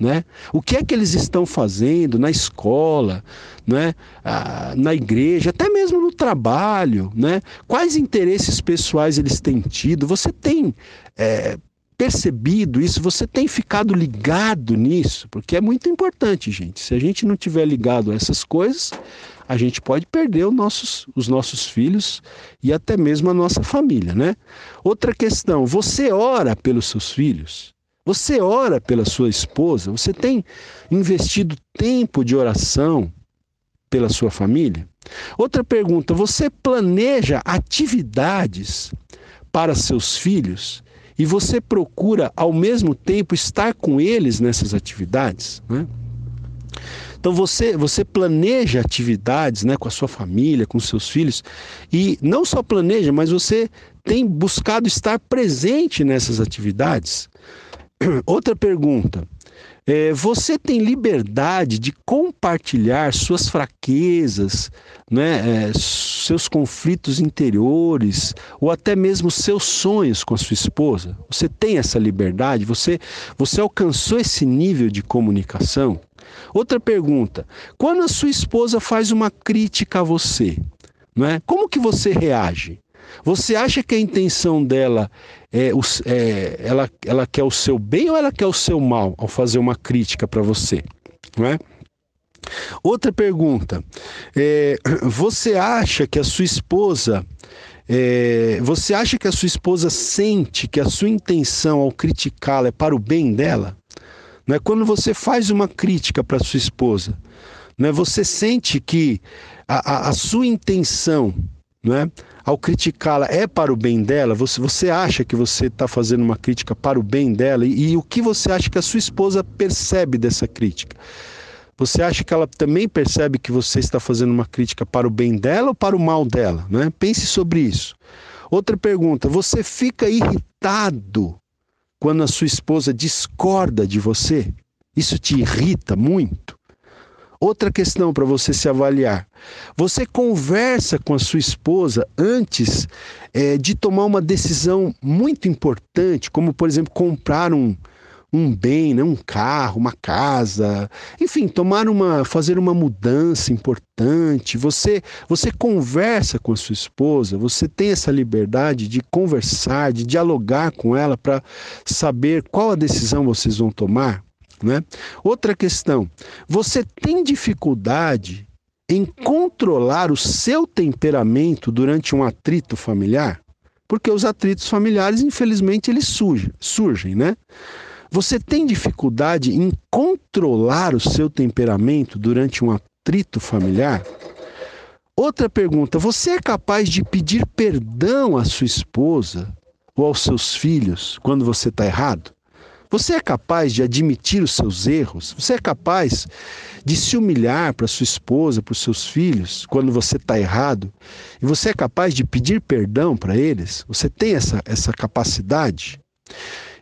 né? O que é que eles estão fazendo na escola, né? Ah, na igreja, até mesmo no trabalho, né? Quais interesses pessoais eles têm tido? Você tem é, percebido isso, você tem ficado ligado nisso, porque é muito importante, gente. Se a gente não tiver ligado a essas coisas, a gente pode perder os nossos, os nossos filhos e até mesmo a nossa família, né? Outra questão, você ora pelos seus filhos? Você ora pela sua esposa? Você tem investido tempo de oração pela sua família? Outra pergunta, você planeja atividades para seus filhos? E você procura ao mesmo tempo estar com eles nessas atividades, né? Então você, você planeja atividades né, com a sua família, com seus filhos, e não só planeja, mas você tem buscado estar presente nessas atividades. [clears throat] Outra pergunta: é, você tem liberdade de compartilhar suas fraquezas, né, é, seus conflitos interiores, ou até mesmo seus sonhos com a sua esposa? Você tem essa liberdade? Você, você alcançou esse nível de comunicação? Outra pergunta: quando a sua esposa faz uma crítica a você, não é? como que você reage? Você acha que a intenção dela é, é, ela, ela quer o seu bem ou ela quer o seu mal ao fazer uma crítica para você? Não é? Outra pergunta: é, você acha que a sua esposa é, você acha que a sua esposa sente que a sua intenção ao criticá-la é para o bem dela? Não é quando você faz uma crítica para sua esposa, não é? Você sente que a, a, a sua intenção não é? Ao criticá-la é para o bem dela? Você, você acha que você está fazendo uma crítica para o bem dela? E, e, o que você acha que a sua esposa percebe dessa crítica? Você acha que ela também percebe que você está fazendo uma crítica para o bem dela ou para o mal dela? Né? Pense sobre isso. Outra pergunta: você fica irritado quando a sua esposa discorda de você? Isso te irrita muito? Outra questão para você se avaliar: você conversa com a sua esposa antes é, de tomar uma decisão muito importante, como por exemplo comprar um, um bem, né? um carro, uma casa, enfim, tomar uma, fazer uma mudança importante. Você, você conversa com a sua esposa, você tem essa liberdade de conversar, de dialogar com ela para saber qual a decisão vocês vão tomar. Né? Outra questão: você tem dificuldade em controlar o seu temperamento durante um atrito familiar? Porque os atritos familiares, infelizmente, eles surgem, surgem, né? Você tem dificuldade em controlar o seu temperamento durante um atrito familiar? Outra pergunta: você é capaz de pedir perdão à sua esposa ou aos seus filhos quando você está errado? Você é capaz de admitir os seus erros? Você é capaz de se humilhar para sua esposa, para os seus filhos, quando você está errado? E você é capaz de pedir perdão para eles? Você tem essa, essa capacidade?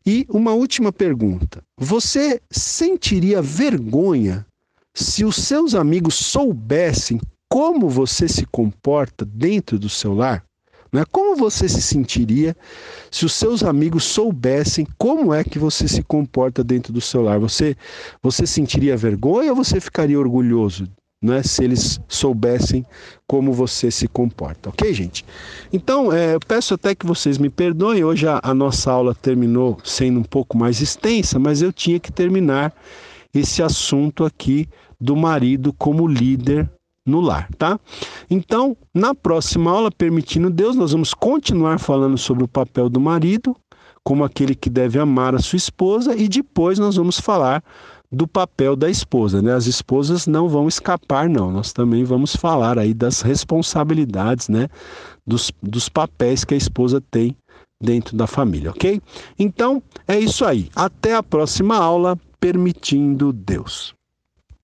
E uma última pergunta: você sentiria vergonha se os seus amigos soubessem como você se comporta dentro do seu lar? Né? Como você se sentiria se os seus amigos soubessem como é que você se comporta dentro do seu lar? Você, você sentiria vergonha ou você ficaria orgulhoso né, se eles soubessem como você se comporta, ok, gente? Então, é, eu peço até que vocês me perdoem, hoje a, a nossa aula terminou sendo um pouco mais extensa, mas eu tinha que terminar esse assunto aqui do marido como líder no lar, tá? Então, na próxima aula, permitindo Deus, nós vamos continuar falando sobre o papel do marido, como aquele que deve amar a sua esposa, e depois nós vamos falar do papel da esposa, né? As esposas não vão escapar, não. Nós também vamos falar aí das responsabilidades, né? Dos, dos papéis que a esposa tem dentro da família, ok? Então, é isso aí. Até a próxima aula, permitindo Deus.